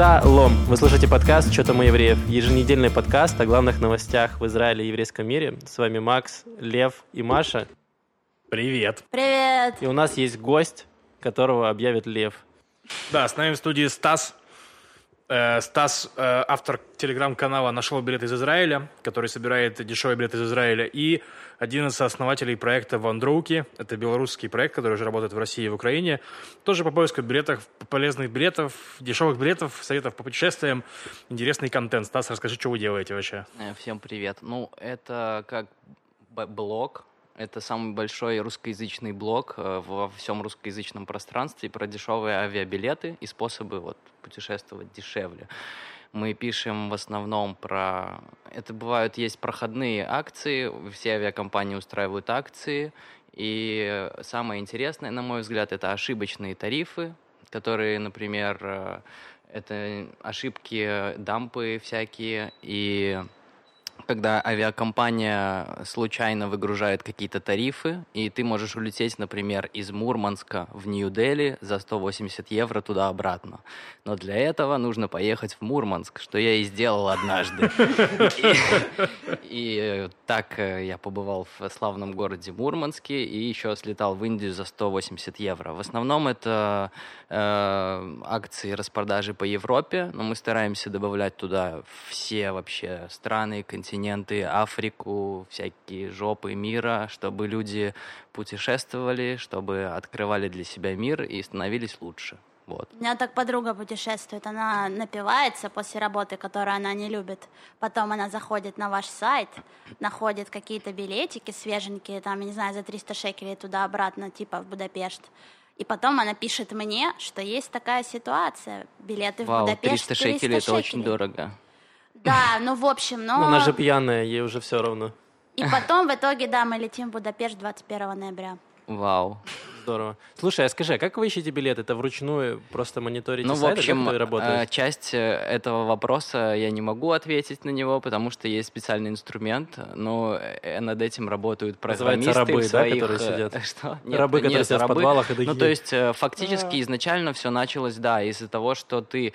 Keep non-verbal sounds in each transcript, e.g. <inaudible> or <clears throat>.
Шалом! Вы слушаете подкаст «Что там у евреев?» Еженедельный подкаст о главных новостях в Израиле и еврейском мире. С вами Макс, Лев и Маша. Привет. Привет. И у нас есть гость, которого объявит Лев. Да, с нами в студии Стас. Э, Стас, э, автор телеграм-канала «Нашел билет из Израиля», который собирает дешевые билеты из Израиля, и один из основателей проекта «Вандроуки». Это белорусский проект, который уже работает в России и в Украине. Тоже по поиску билетов, полезных билетов, дешевых билетов, советов по путешествиям, интересный контент. Стас, расскажи, что вы делаете вообще? Э, Всем привет. Ну, это как блог, это самый большой русскоязычный блог э, во всем русскоязычном пространстве про дешевые авиабилеты и способы вот, путешествовать дешевле. Мы пишем в основном про... Это бывают, есть проходные акции, все авиакомпании устраивают акции, и самое интересное, на мой взгляд, это ошибочные тарифы, которые, например, э, это ошибки, дампы всякие, и когда авиакомпания случайно выгружает какие-то тарифы, и ты можешь улететь, например, из Мурманска в Нью-Дели за 180 евро туда-обратно. Но для этого нужно поехать в Мурманск, что я и сделал однажды. И, и так э, я побывал в славном городе Мурманске и еще слетал в Индию за 180 евро. В основном это э, акции распродажи по Европе, но мы стараемся добавлять туда все вообще страны, континенты, Африку, всякие жопы мира, чтобы люди путешествовали, чтобы открывали для себя мир и становились лучше. Вот. У меня так подруга путешествует, она напивается после работы, которую она не любит. Потом она заходит на ваш сайт, находит какие-то билетики свеженькие, там, я не знаю, за 300 шекелей туда-обратно, типа в Будапешт. И потом она пишет мне, что есть такая ситуация. Билеты в Вау, Будапешт 300 шекелей это очень дорого. Да, ну в общем, но... Она же пьяная, ей уже все равно. И потом в итоге, да, мы летим в Будапешт 21 ноября. Вау. Здорово. Слушай, а скажи, а как вы ищете билет? Это вручную просто мониторите Ну, в сайты, общем, как э, работает? часть э, этого вопроса я не могу ответить на него, потому что есть специальный инструмент, но э, над этим работают Называется программисты рабы, в да, своих, которые сидят? <laughs> Что? Рабы, которые нет, сидят в рабы. подвалах и Ну, такие. то есть, фактически, изначально все началось, да, из-за того, что ты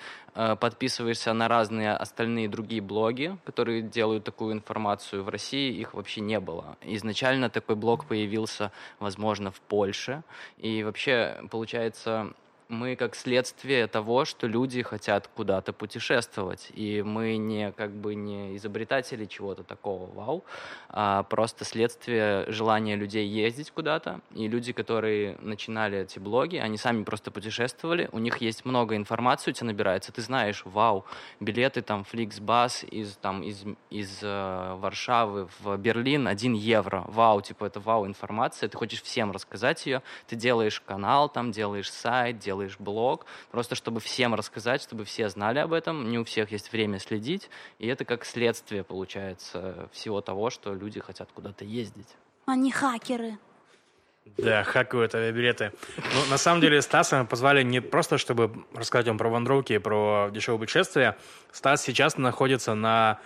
подписываешься на разные остальные другие блоги, которые делают такую информацию. В России их вообще не было. Изначально такой блог появился, возможно, в Польше. И вообще, получается, мы как следствие того, что люди хотят куда-то путешествовать. И мы не как бы не изобретатели чего-то такого, вау, а просто следствие желания людей ездить куда-то. И люди, которые начинали эти блоги, они сами просто путешествовали, у них есть много информации, у тебя набирается, ты знаешь, вау, билеты там Flixbus из, там, из, из э, Варшавы в Берлин 1 евро, вау, типа это вау информация, ты хочешь всем рассказать ее, ты делаешь канал, там делаешь сайт, делаешь блог, просто чтобы всем рассказать, чтобы все знали об этом, не у всех есть время следить, и это как следствие, получается, всего того, что люди хотят куда-то ездить. Они хакеры. Да, хакают авиабилеты. Ну, на самом деле, Стаса мы позвали не просто, чтобы рассказать вам про вандровки и про дешевое путешествие. Стас сейчас находится на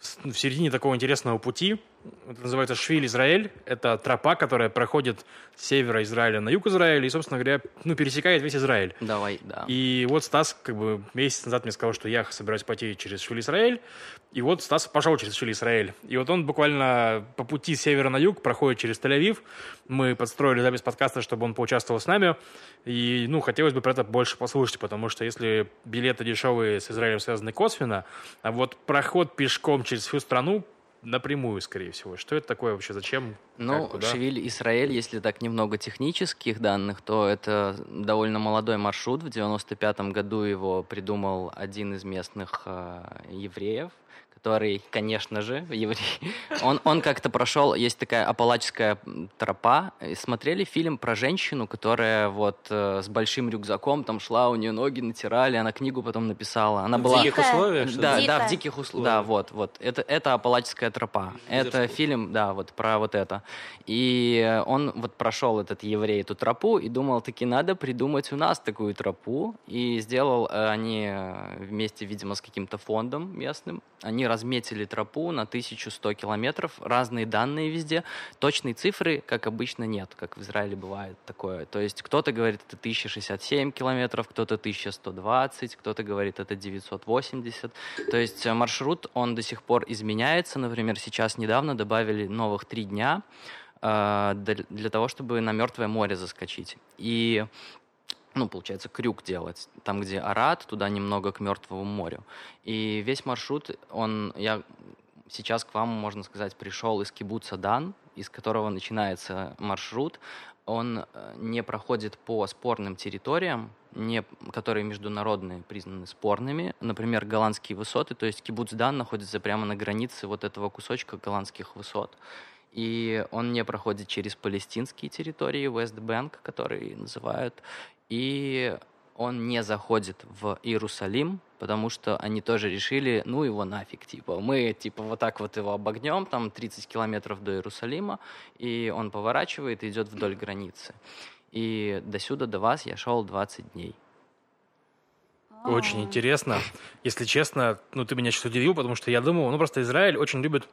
в середине такого интересного пути. Это называется Швиль Израиль. Это тропа, которая проходит с севера Израиля на юг Израиля и, собственно говоря, ну, пересекает весь Израиль. Давай, да. И вот Стас как бы месяц назад мне сказал, что я собираюсь пойти через Швиль Израиль. И вот Стас пошел через Швиль Израиль. И вот он буквально по пути с севера на юг проходит через Тель-Авив. Мы подстроили запись подкаста, чтобы он поучаствовал с нами. И, ну, хотелось бы про это больше послушать, потому что если билеты дешевые с Израилем связаны косвенно, а вот проход пешком через всю страну напрямую, скорее всего. Что это такое вообще? Зачем? Ну, Как? Шевиль Израиль, если так немного технических данных, то это довольно молодой маршрут. В 95 году его придумал один из местных э, евреев, который, конечно же, еврей. <laughs> Он, он как-то прошел, есть такая апалачская тропа. И Смотрели фильм про женщину, которая вот э, с большим рюкзаком там шла, у нее ноги натирали, она книгу потом написала. Она В была... диких Дикая. условиях? Да, да, в диких условиях. Да, вот, вот. Это, это Апалачская тропа. Это фильм, да, вот про вот это. И он вот прошел этот еврей эту тропу и думал, таки надо придумать у нас такую тропу. И сделал э, они э, вместе, видимо, с каким-то фондом местным. Они разметили тропу на 1100 километров, разные данные везде. Точной цифры, как обычно, нет, как в Израиле бывает такое. То есть кто-то говорит, это 1067 километров, кто-то 1120, кто-то говорит, это 980. То есть э, маршрут, он до сих пор изменяется. Например, сейчас недавно добавили новых три дня для того, чтобы на Мертвое море заскочить. И ну, получается, крюк делать, там, где Арат, туда немного к Мертвому морю. И весь маршрут, он, я сейчас к вам, можно сказать, пришел из Кибуца Дан, из которого начинается маршрут. Он э, не проходит по спорным территориям, не, которые международные признаны спорными. Например, голландские высоты, то есть Кибуц Дан находится прямо на границе вот этого кусочка голландских высот и он не проходит через палестинские территории, Вестбэнк, которые называют, и он не заходит в Иерусалим, потому что они тоже решили, ну его нафиг, типа, мы типа вот так вот его обогнем, там 30 километров до Иерусалима, и он поворачивает и идет вдоль границы. И до сюда, до вас я шел 20 дней. Очень интересно. Если честно, ну ты меня сейчас удивил, потому что я думал, ну просто Израиль очень любит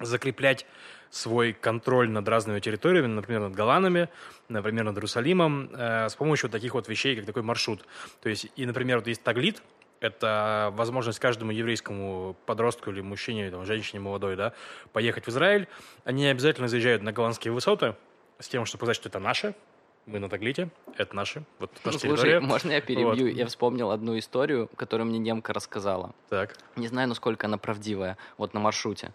закреплять свой контроль над разными территориями, например, над Голландами, например, над Иерусалимом, э, с помощью таких вот вещей, как такой маршрут. То есть, и, например, вот есть таглит, это возможность каждому еврейскому подростку или мужчине, там, женщине молодой, да, поехать в Израиль. Они обязательно заезжают на голландские высоты с тем, чтобы сказать, что это наше, мы на Таглите, это наши, вот наша Слушай, территория. можно я перебью? Вот. Я вспомнил одну историю, которую мне немка рассказала. Так. Не знаю, насколько она правдивая, вот на маршруте.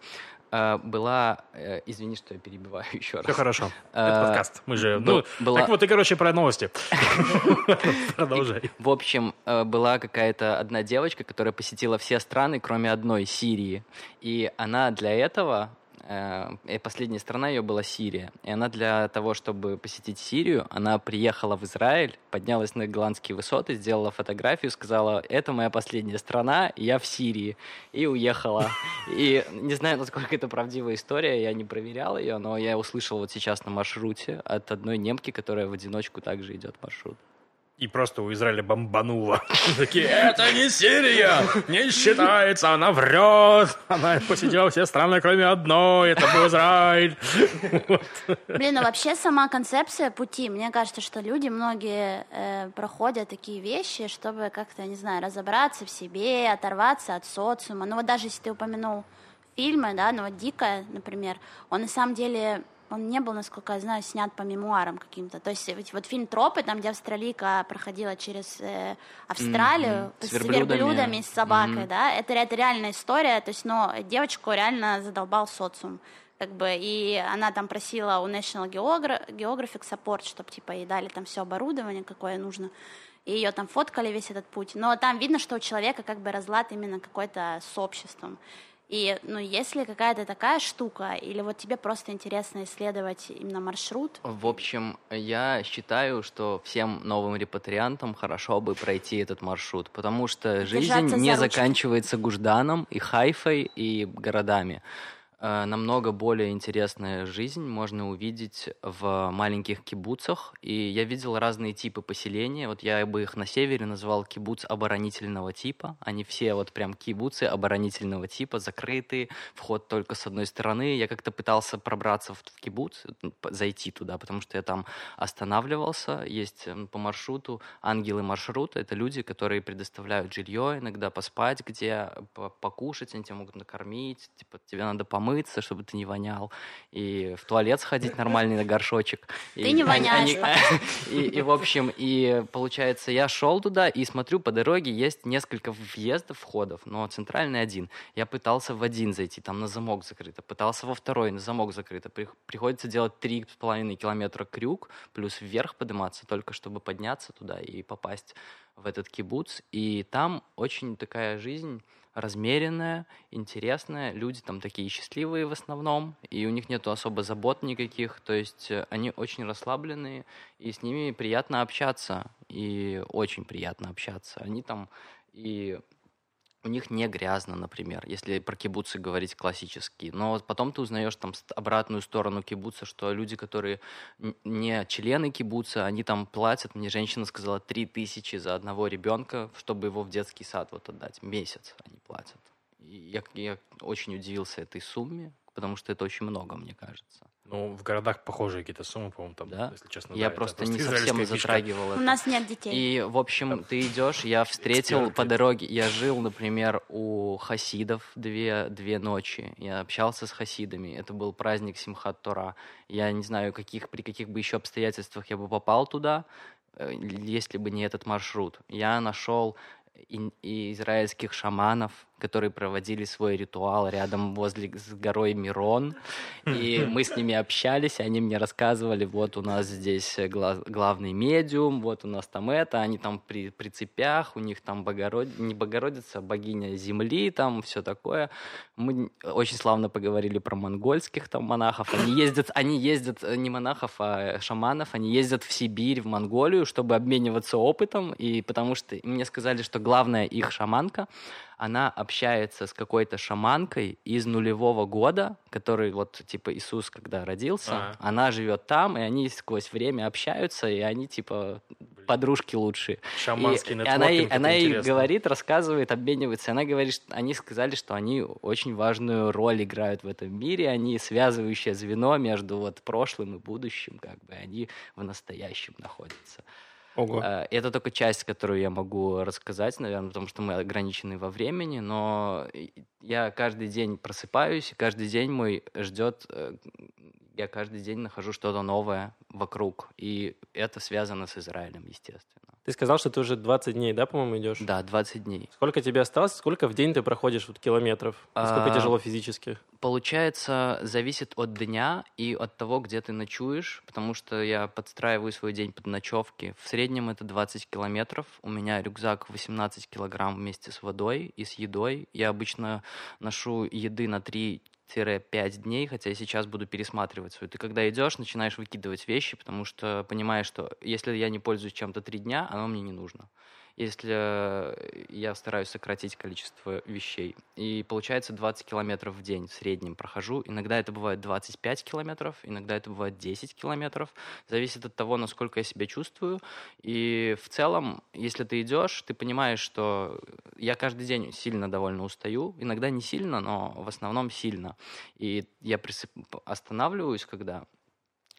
Э, была... Э, извини, что я перебиваю <laughs> еще раз. Все хорошо. Э, Это подкаст. Мы же... Ну, была... Так вот, и, короче, про новости. <laughs> <laughs> Продолжай. В общем, была какая-то одна девочка, которая посетила все страны, кроме одной, Сирии. И она для этого Э, последняя страна ее была Сирия. И она для того, чтобы посетить Сирию, она приехала в Израиль, поднялась на голландские высоты, сделала фотографию, сказала, это моя последняя страна, я в Сирии. И уехала. И не знаю, насколько это правдивая история, я не проверял ее, но я услышал вот сейчас на маршруте от одной немки, которая в одиночку также идет маршрут и просто у Израиля бомбануло. <laughs> Такие, это не Сирия, не считается, она врет, она посетила все страны, кроме одной, это был Израиль. <laughs> Блин, ну вообще сама концепция пути, мне кажется, что люди, многие э, проходят такие вещи, чтобы как-то, не знаю, разобраться в себе, оторваться от социума. Ну вот даже если ты упомянул фильмы, да, ну вот «Дикая», например, он на самом деле он не был, насколько я знаю, снят по мемуарам каким-то. То есть вот фильм «Тропы», там, где австралийка проходила через э, Австралию mm-hmm. с, с верблюдами, с собакой, mm-hmm. да, это, это реальная история, то есть, но девочку реально задолбал социум. Как бы, и она там просила у National Geographic Support, чтобы типа ей дали там все оборудование, какое нужно и ее там фоткали весь этот путь. Но там видно, что у человека как бы разлад именно какой-то с обществом. И, ну, если какая-то такая штука, или вот тебе просто интересно исследовать именно маршрут? В общем, я считаю, что всем новым репатриантам хорошо бы пройти этот маршрут, потому что жизнь не заканчивается Гужданом и Хайфой и городами. Э, намного более интересная жизнь можно увидеть в маленьких кибуцах. И я видел разные типы поселения. Вот я бы их на севере назвал кибуц оборонительного типа. Они все вот прям кибуцы оборонительного типа, закрытые, вход только с одной стороны. Я как-то пытался пробраться в кибуц, зайти туда, потому что я там останавливался. Есть по маршруту ангелы маршрута. Это люди, которые предоставляют жилье, иногда поспать, где покушать, они тебя могут накормить, типа тебе надо помыть помыться, чтобы ты не вонял, и в туалет сходить нормальный на горшочек. Ты и, не воняешь. <laughs> и, и, в общем, и получается, я шел туда и смотрю, по дороге есть несколько въездов, входов, но центральный один. Я пытался в один зайти, там на замок закрыто, пытался во второй, на замок закрыто. Приходится делать три с половиной километра крюк, плюс вверх подниматься, только чтобы подняться туда и попасть в этот кибуц. И там очень такая жизнь размеренная, интересная. Люди там такие счастливые в основном, и у них нету особо забот никаких. То есть э, они очень расслабленные, и с ними приятно общаться, и очень приятно общаться. Они там и у них не грязно, например, если про кибуцы говорить классические. Но потом ты узнаешь там обратную сторону кибуца, что люди, которые не члены кибуца, они там платят, мне женщина сказала, три тысячи за одного ребенка, чтобы его в детский сад вот отдать. Месяц они платят. И я, я очень удивился этой сумме, потому что это очень много, мне кажется. Ну, в городах похожие какие-то суммы, по-моему, там, Да? если честно. я да, это просто не израильская совсем фишка. затрагивал У это. нас нет детей. И, в общем, ты идешь, я встретил Эксперты. по дороге, я жил, например, у хасидов две, две ночи, я общался с хасидами, это был праздник Симхат Тора. Я не знаю, каких, при каких бы еще обстоятельствах я бы попал туда, э, если бы не этот маршрут. Я нашел ин- и израильских шаманов, которые проводили свой ритуал рядом возле с горой Мирон. И мы с ними общались, и они мне рассказывали, вот у нас здесь э, гла- главный медиум, вот у нас там это, они там при, при цепях, у них там Богород... не Богородица, а богиня земли, там все такое. Мы очень славно поговорили про монгольских там монахов. Они ездят, они ездят, э, не монахов, а шаманов, они ездят в Сибирь, в Монголию, чтобы обмениваться опытом, и потому что мне сказали, что главная их шаманка, она общается с какой-то шаманкой из нулевого года, который вот типа Иисус, когда родился, Ага. она живет там, и они сквозь время общаются, и они типа подружки лучшие. Шаманский И она, ей- она ей говорит, рассказывает, обменивается. Она говорит, что они сказали, что они очень важную роль играют в этом мире, они связывающее звено между вот прошлым и будущим, как бы они в настоящем находятся. Ого. Э, Это только часть, которую я могу рассказать, наверное, потому что мы ограничены во времени, но я каждый день просыпаюсь, и каждый день мой ждет, э, я каждый день нахожу что-то новое вокруг, и это связано с Израилем, естественно. Ты сказал, что ты уже 20 дней, да, по-моему, идешь? Да, 20 дней. Сколько тебе осталось? Сколько в день ты проходишь вот километров? Насколько А, тяжело физически? Получается, зависит от дня и от того, где ты ночуешь, потому что я подстраиваю свой день под ночевки. В среднем это 20 километров. У меня рюкзак 18 килограмм вместе с водой и с едой. Я обычно ношу еды на 3 5 дней, хотя я сейчас буду пересматривать свою. Ты когда идешь, начинаешь выкидывать вещи, потому что понимаешь, что если я не пользуюсь чем-то три дня, оно мне не нужно. Если э, я стараюсь сократить количество вещей. И получается 20 километров в день в среднем прохожу. Иногда это бывает 25 километров, иногда это бывает 10 километров. Зависит от того, насколько я себя чувствую. И в целом, если ты идешь, ты понимаешь, что я каждый день сильно довольно устаю. Иногда не сильно, но в основном сильно. И я присып- останавливаюсь, когда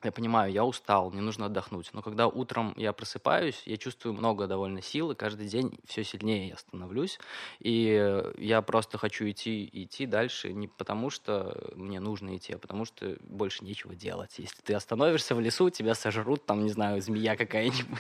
я понимаю, я устал, мне нужно отдохнуть. Но когда утром я просыпаюсь, я чувствую много довольно сил, и каждый день все сильнее я становлюсь. И я просто хочу идти, идти дальше не потому, что мне нужно идти, а потому что больше нечего делать. Если ты остановишься в лесу, тебя сожрут, там, не знаю, змея какая-нибудь.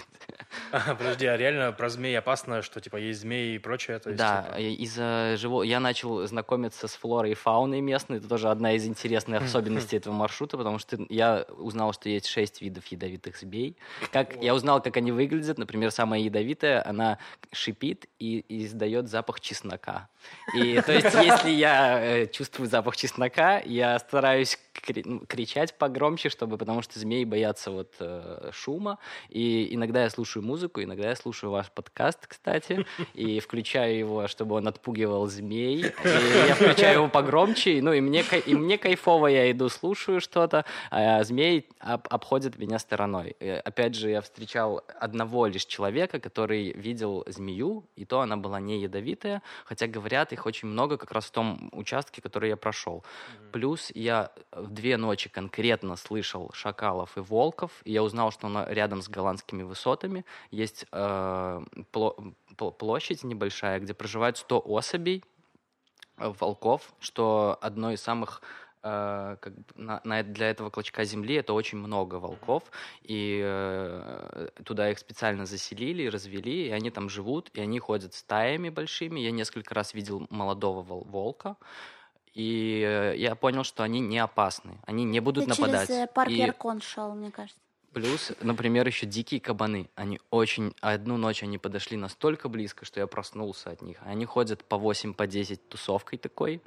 А, Подожди, а реально про змей опасно, что типа есть змеи и прочее? То есть, Да, типа, из-за живого... Я начал знакомиться с флорой и фауной местной. Это тоже одна из интересных особенностей этого маршрута, потому что я узнал, что есть шесть видов ядовитых змей. Как... Я узнал, как они выглядят. Например, самая ядовитая, она шипит и, и издает запах чеснока. И то есть, если я э, чувствую запах чеснока, я стараюсь кричать погромче, чтобы, потому что змеи боятся вот э, шума. И иногда я слушаю музыку, иногда я слушаю ваш подкаст, кстати, и включаю его, чтобы он отпугивал змей. И я включаю его погромче, ну и мне, и мне кайфово, я иду, слушаю что-то, а змей об- обходит меня стороной. И, опять же, я встречал одного лишь человека, который видел змею, и то она была не ядовитая, хотя, говорят, их очень много как раз в том участке, который я прошел. Плюс я в две ночи конкретно слышал шакалов и волков, и я узнал, что на- рядом с голландскими высотами. Есть э, пло- пл- площадь небольшая, где проживают 100 особей э, волков, что одно из самых э, как бы на, на для этого клочка земли это очень много волков, и э, туда их специально заселили, развели, и они там живут, и они ходят стаями большими. Я несколько раз видел молодого вол- волка, и э, я понял, что они не опасны, они не будут Ты нападать. через э, парк И- Яркон шел, мне кажется. Плюс, например, еще дикие кабаны. Они очень... Одну ночь они подошли настолько близко, что я проснулся от них. Они ходят по 8, по 10 тусовкой такой.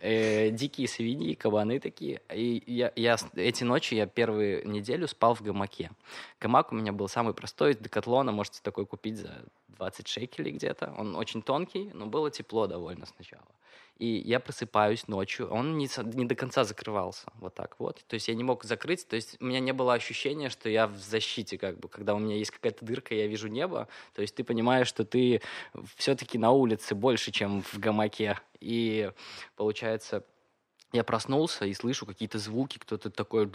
Э, дикие свиньи, кабаны такие. И я, я эти ночи я первую неделю спал в гамаке. Гамак у меня был самый простой, из Декатлона. Можете такой купить за 20 шекелей где-то. Он очень тонкий, но было тепло довольно сначала. И я просыпаюсь ночью, он не, не до конца закрывался, вот так вот. То есть я не мог закрыть, то есть у меня не было ощущения, что я в защите, как бы, когда у меня есть какая-то дырка, я вижу небо, то есть ты понимаешь, что ты все-таки на улице больше, чем в гамаке. И получается, я проснулся и слышу какие-то звуки, кто-то такой,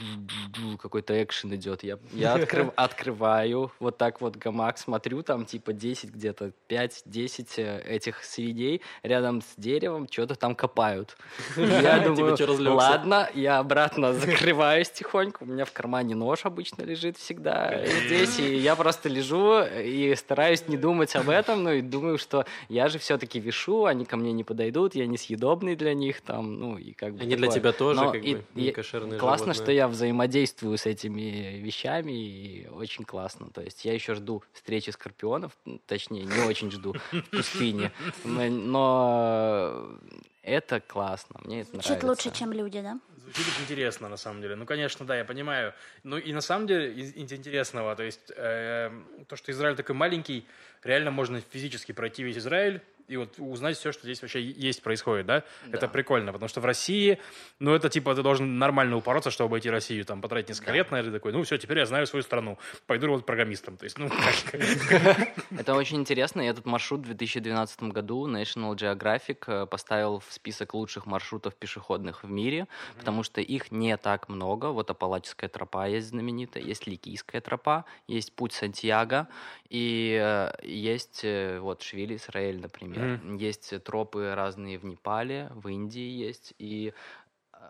какой-то экшен идет. Я, я <laughs> открыв, открываю вот так вот гамак, смотрю, там типа 10 где-то, 5-10 э, этих свиней рядом с деревом что-то там копают. <laughs> Я думаю, ладно, я обратно <laughs> закрываюсь тихонько, у меня в кармане нож обычно лежит всегда здесь, и я просто лежу и стараюсь не думать об этом, ну и думаю, что я же все-таки вешу, они ко мне не подойдут, я несъедобный для них там, ну и как бы они для тебя тоже Но как и, бы не кошерные Классно, животные. что я взаимодействую с этими вещами, и очень классно. То есть я еще жду встречи скорпионов, точнее, не очень жду в пустыне, но это классно, мне это нравится. Чуть лучше, чем люди, да? Звучит интересно, на самом деле. Ну, конечно, да, я понимаю. Ну, и на самом деле из интересного, то есть э, то, что Израиль такой маленький, реально можно физически пройти весь Израиль, и вот узнать все, что здесь вообще есть, происходит, да? да? Это прикольно, потому что в России, ну, это типа ты должен нормально упороться, чтобы обойти Россию, там, потратить несколько да. лет, наверное, такой, ну, все, теперь я знаю свою страну, пойду работать программистом, то есть, ну, <laughs> Это очень интересно, и этот маршрут в 2012 году National Geographic э, поставил в список лучших маршрутов пешеходных в мире, потому что их не так много, вот Апалачская тропа есть знаменитая, есть Ликийская тропа, есть путь Сантьяго, и э, есть э, вот Швили Израиль, например, Mm-hmm. Есть тропы разные в Непале, в Индии есть. И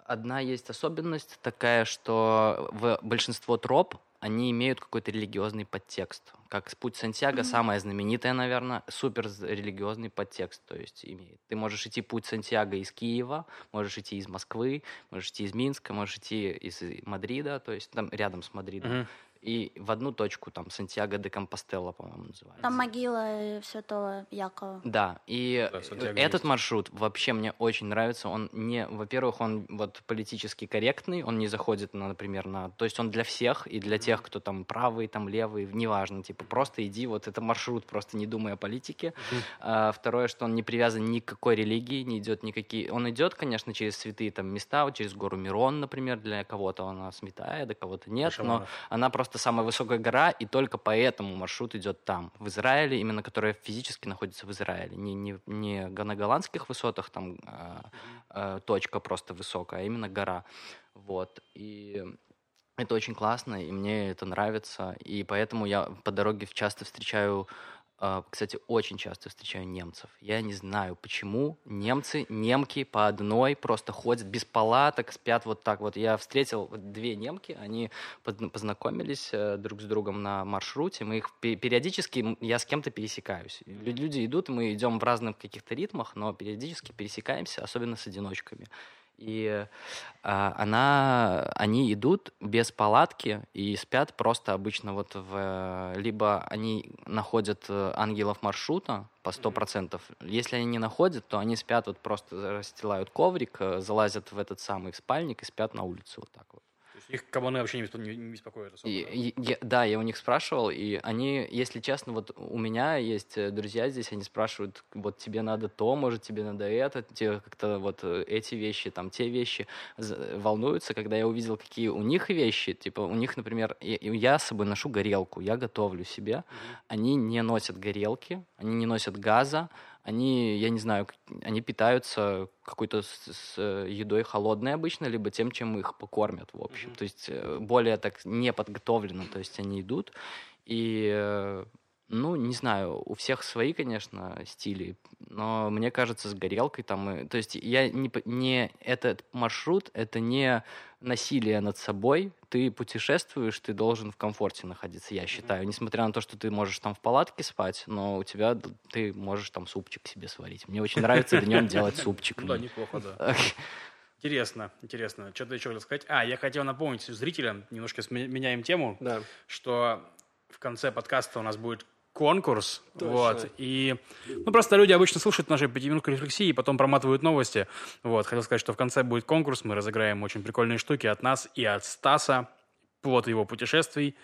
одна есть особенность такая, что в большинство троп они имеют какой-то религиозный подтекст. Как путь Сантьяго, mm-hmm. самая знаменитая, наверное, супер религиозный подтекст, то есть имеет. Ты можешь идти путь Сантьяго из Киева, можешь идти из Москвы, можешь идти из Минска, можешь идти из Мадрида, то есть там рядом с Мадридом. Mm-hmm и в одну точку, там, Сантьяго де Компостела, по-моему, называется. Там могила Святого Якова. Да, и да, этот есть. маршрут вообще мне очень нравится. Он не, во-первых, он вот политически корректный, он не заходит, на, например, на... То есть он для всех, и для тех, кто там правый, там левый, неважно, типа, просто иди, вот это маршрут, просто не думая о политике. А, второе, что он не привязан ни к какой религии, не идет никакие... Он идет, конечно, через святые там места, вот через гору Мирон, например, для кого-то она святая, для кого-то нет, Шаманов. но она просто просто самая высокая гора, и только поэтому маршрут идет там, в Израиле, именно которая физически находится в Израиле. Не, не, не на голландских высотах, там э, э, точка просто высокая, а именно гора. Вот. И это очень классно, и мне это нравится. И поэтому я по дороге часто встречаю кстати, очень часто встречаю немцев. Я не знаю, почему немцы, немки по одной просто ходят без палаток, спят вот так вот. Я встретил две немки, они познакомились э, друг с другом на маршруте. Мы их периодически, я с кем-то пересекаюсь. Люди идут, мы идем в разных каких-то ритмах, но периодически пересекаемся, особенно с одиночками. И а, она, они идут без палатки и спят просто обычно вот в... Либо они находят э, ангелов маршрута по сто процентов. Если они не находят, то они спят вот просто расстилают коврик, э, залазят в этот самый спальник и спят на улице вот так вот. Их кабаны вообще не, не беспокоят особо. И, да? Я, да, я у них спрашивал, и они, если честно, вот у меня есть э, друзья здесь, они спрашивают, вот тебе надо то, может, тебе надо это, тебе как-то вот э, эти вещи, там, те вещи волнуются, когда я увидел, какие у них вещи, типа, у них, например, я, я с собой ношу горелку, я готовлю себе, mm-hmm. они не носят горелки, они не носят газа, они, я не знаю, они питаются какой-то с, с э, едой холодной обычно, либо тем, чем их покормят, в общем. Mm-hmm. То есть э, более так не подготовлено, то есть они идут и э, ну, не знаю, у всех свои, конечно, стили, но мне кажется, с горелкой там... То есть я не, не... Этот маршрут — это не насилие над собой. Ты путешествуешь, ты должен в комфорте находиться, я считаю. Несмотря на то, что ты можешь там в палатке спать, но у тебя... Ты можешь там супчик себе сварить. Мне очень нравится днем делать супчик. Ну да, неплохо, да. <laughs> Интересно, интересно. Что-то еще хотел сказать. А, я хотел напомнить зрителям, немножко меняем тему, да. что в конце подкаста у нас будет конкурс. Точно. Вот. И, ну, просто люди обычно слушают наши пятиминутки рефлексии и потом проматывают новости. Вот. Хотел сказать, что в конце будет конкурс. Мы разыграем очень прикольные штуки от нас и от Стаса. Плод его путешествий.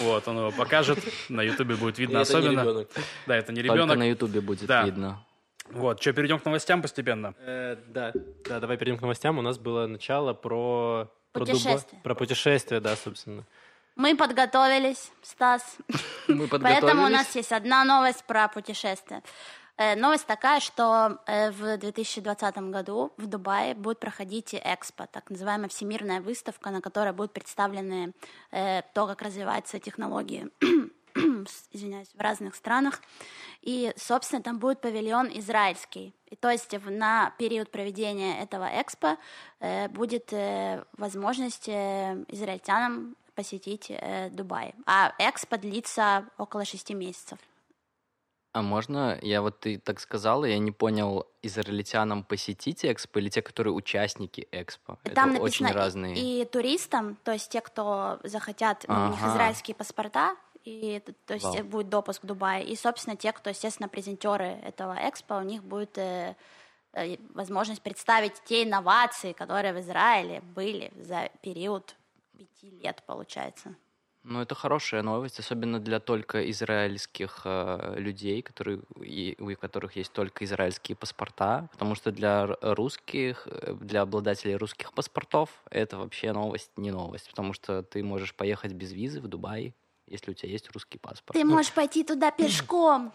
Вот, он его покажет. На Ютубе будет видно особенно. Да, это не ребенок. Только на Ютубе будет видно. Вот, что, перейдем к новостям постепенно? Э, да, да, давай перейдем к новостям. У нас было начало про... про Дуба- Путешествие. Про путешествие, да, собственно. Мы подготовились, Стас. <laughs> Мы Поэтому у подготовились. нас есть одна новость про путешествие. Э, Новость такая, что э, в 2020 году в Дубае будет проходить Экспо, так называемая всемирная выставка, на которой будут представлены э, то, как развиваются технологии <clears throat> извиняюсь, в разных странах. И, собственно, там будет павильон израильский. И то есть на период проведения этого экспо э, будет э, возможность э, израильтянам посетить э, Дубай. А экспо длится около шести месяцев. А можно, я вот ты так сказала, я не понял, израильтянам посетить экспо или те, которые участники экспо? Там Это очень и- разные. и, туристам, то есть те, кто захотят, ну, у них Ага. израильские паспорта, и то есть Вау. будет допуск в Дубай. И, собственно, те, кто, естественно, презентеры этого экспо, у них будет э, э, возможность представить те инновации, которые в Израиле были за период пяти лет, получается. Ну, это хорошая новость, особенно для только израильских э, людей, которые, и- у которых есть только израильские паспорта, потому что для русских, э, для обладателей русских паспортов это вообще новость, не новость, потому что ты можешь поехать без визы в Дубай, если у тебя есть русский паспорт. Ты можешь пойти туда <laughs> пешком.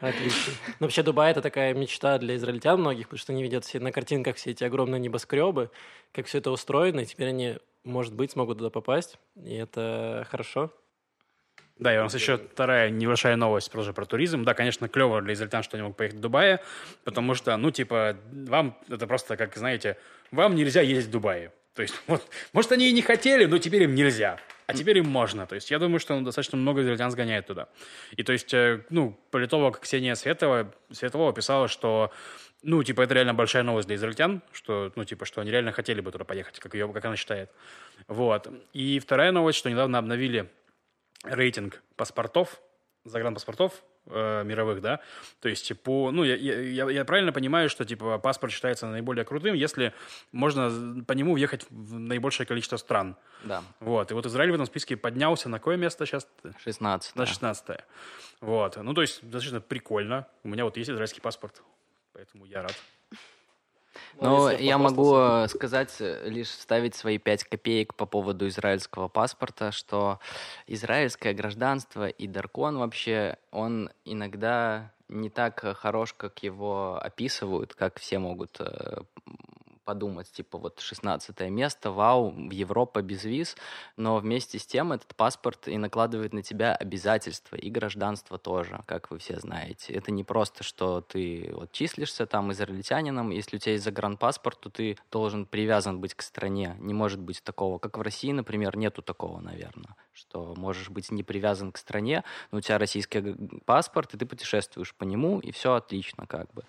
Отлично. Ну, вообще, Дубай — это такая мечта для израильтян многих, потому что они видят все, на картинках все эти огромные небоскребы, как все это устроено, и теперь они, может быть, смогут туда попасть, и это хорошо. Да, и у нас еще вторая небольшая новость тоже про туризм. Да, конечно, клево для израильтян, что они могут поехать в Дубае, потому что, ну, типа, вам это просто, как, знаете, вам нельзя ездить в Дубае. То есть, <laughs> вот, может, они и не хотели, но теперь им нельзя. А теперь им можно. То есть, я думаю, что ну, достаточно много израильтян сгоняет туда. И то есть, э, ну, политолог Ксения Светова, Светлова писала, что ну, типа, это реально большая новость для израильтян, что, ну, типа, что они реально хотели бы туда поехать, как, ее, как она считает. Вот. И вторая новость, что недавно обновили рейтинг паспортов, загранпаспортов э, мировых, да, то есть по, ну, я, я, я- я правильно понимаю, что, типа, паспорт считается наиболее крутым, если можно по нему въехать в наибольшее количество стран, Да, вот, и вот Израиль в этом списке поднялся. На какое место сейчас? 16 На 16 Вот, ну, то есть, достаточно прикольно, у меня вот есть израильский паспорт, поэтому я рад. Ну, если я могу э, сказать, э, лишь вставить свои пять копеек по поводу израильского паспорта, что израильское гражданство и Даркон вообще, он иногда не так э, хорош, как его описывают, как все могут подумать, типа вот 16 место, вау, Европа без виз, но вместе с тем этот паспорт и накладывает на тебя обязательства, и гражданство тоже, как вы все знаете. Это не просто, что ты вот числишься там израильтянином, если у тебя есть загранпаспорт, то ты должен привязан быть к стране. Не может быть такого, как в России, например, нету такого, наверное, что можешь быть не привязан к стране, но у тебя российский паспорт, и ты путешествуешь по нему, и все отлично как бы.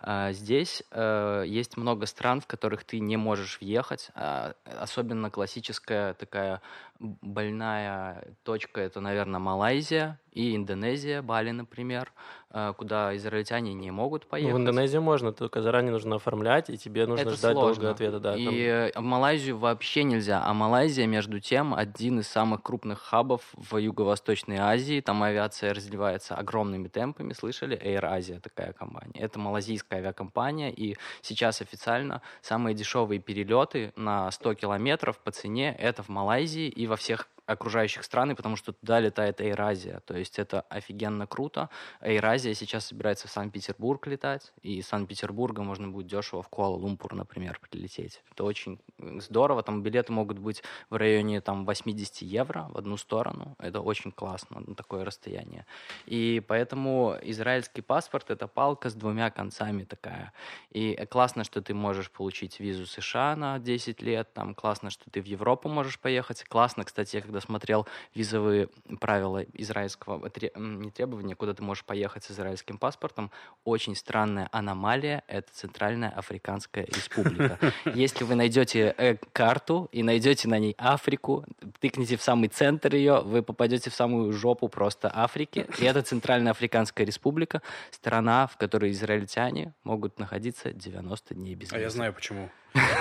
А здесь э, есть много стран, в которых ты не можешь въехать. А, особенно классическая такая больная точка это, наверное, Малайзия и Индонезия, Бали, например, э, куда израильтяне не могут Ну, поехать. в Индонезию можно, только заранее нужно оформлять, и тебе нужно Это ждать сложно. долго ответа. Да, и там- в Малайзию вообще нельзя. А Малайзия, между тем, один из самых крупных хабов в Юго-Восточной Азии. Там авиация развивается огромными темпами. Слышали? Air Asia такая компания. Это малазийская авиакомпания. И сейчас официально самые дешевые перелеты на 100 километров по цене это в Малайзии и во всех окружающих стран, потому что туда летает Asia. То есть это офигенно круто. Asia сейчас собирается в Санкт-Петербург летать, и из Санкт-Петербурга можно будет дешево в Куала-Лумпур, например, прилететь. Это очень здорово. Там билеты могут быть в районе там, 80 евро в одну сторону. Это очень классно на такое расстояние. И поэтому израильский паспорт — это палка с двумя концами такая. И классно, что ты можешь получить визу США на 10 лет, там классно, что ты в Европу можешь поехать. Классно, кстати, я когда смотрел визовые правила израильского, не требования, куда ты можешь поехать с израильским паспортом, очень странная аномалия — это Центральная Африканская Республика. <laughs> Если вы найдете э, карту и найдете на ней Африку, тыкните в самый центр ее, вы попадете в самую жопу просто Африки. И это Центральная Африканская Республика, страна, в которой израильтяне могут находиться 90 дней без А я знаю почему.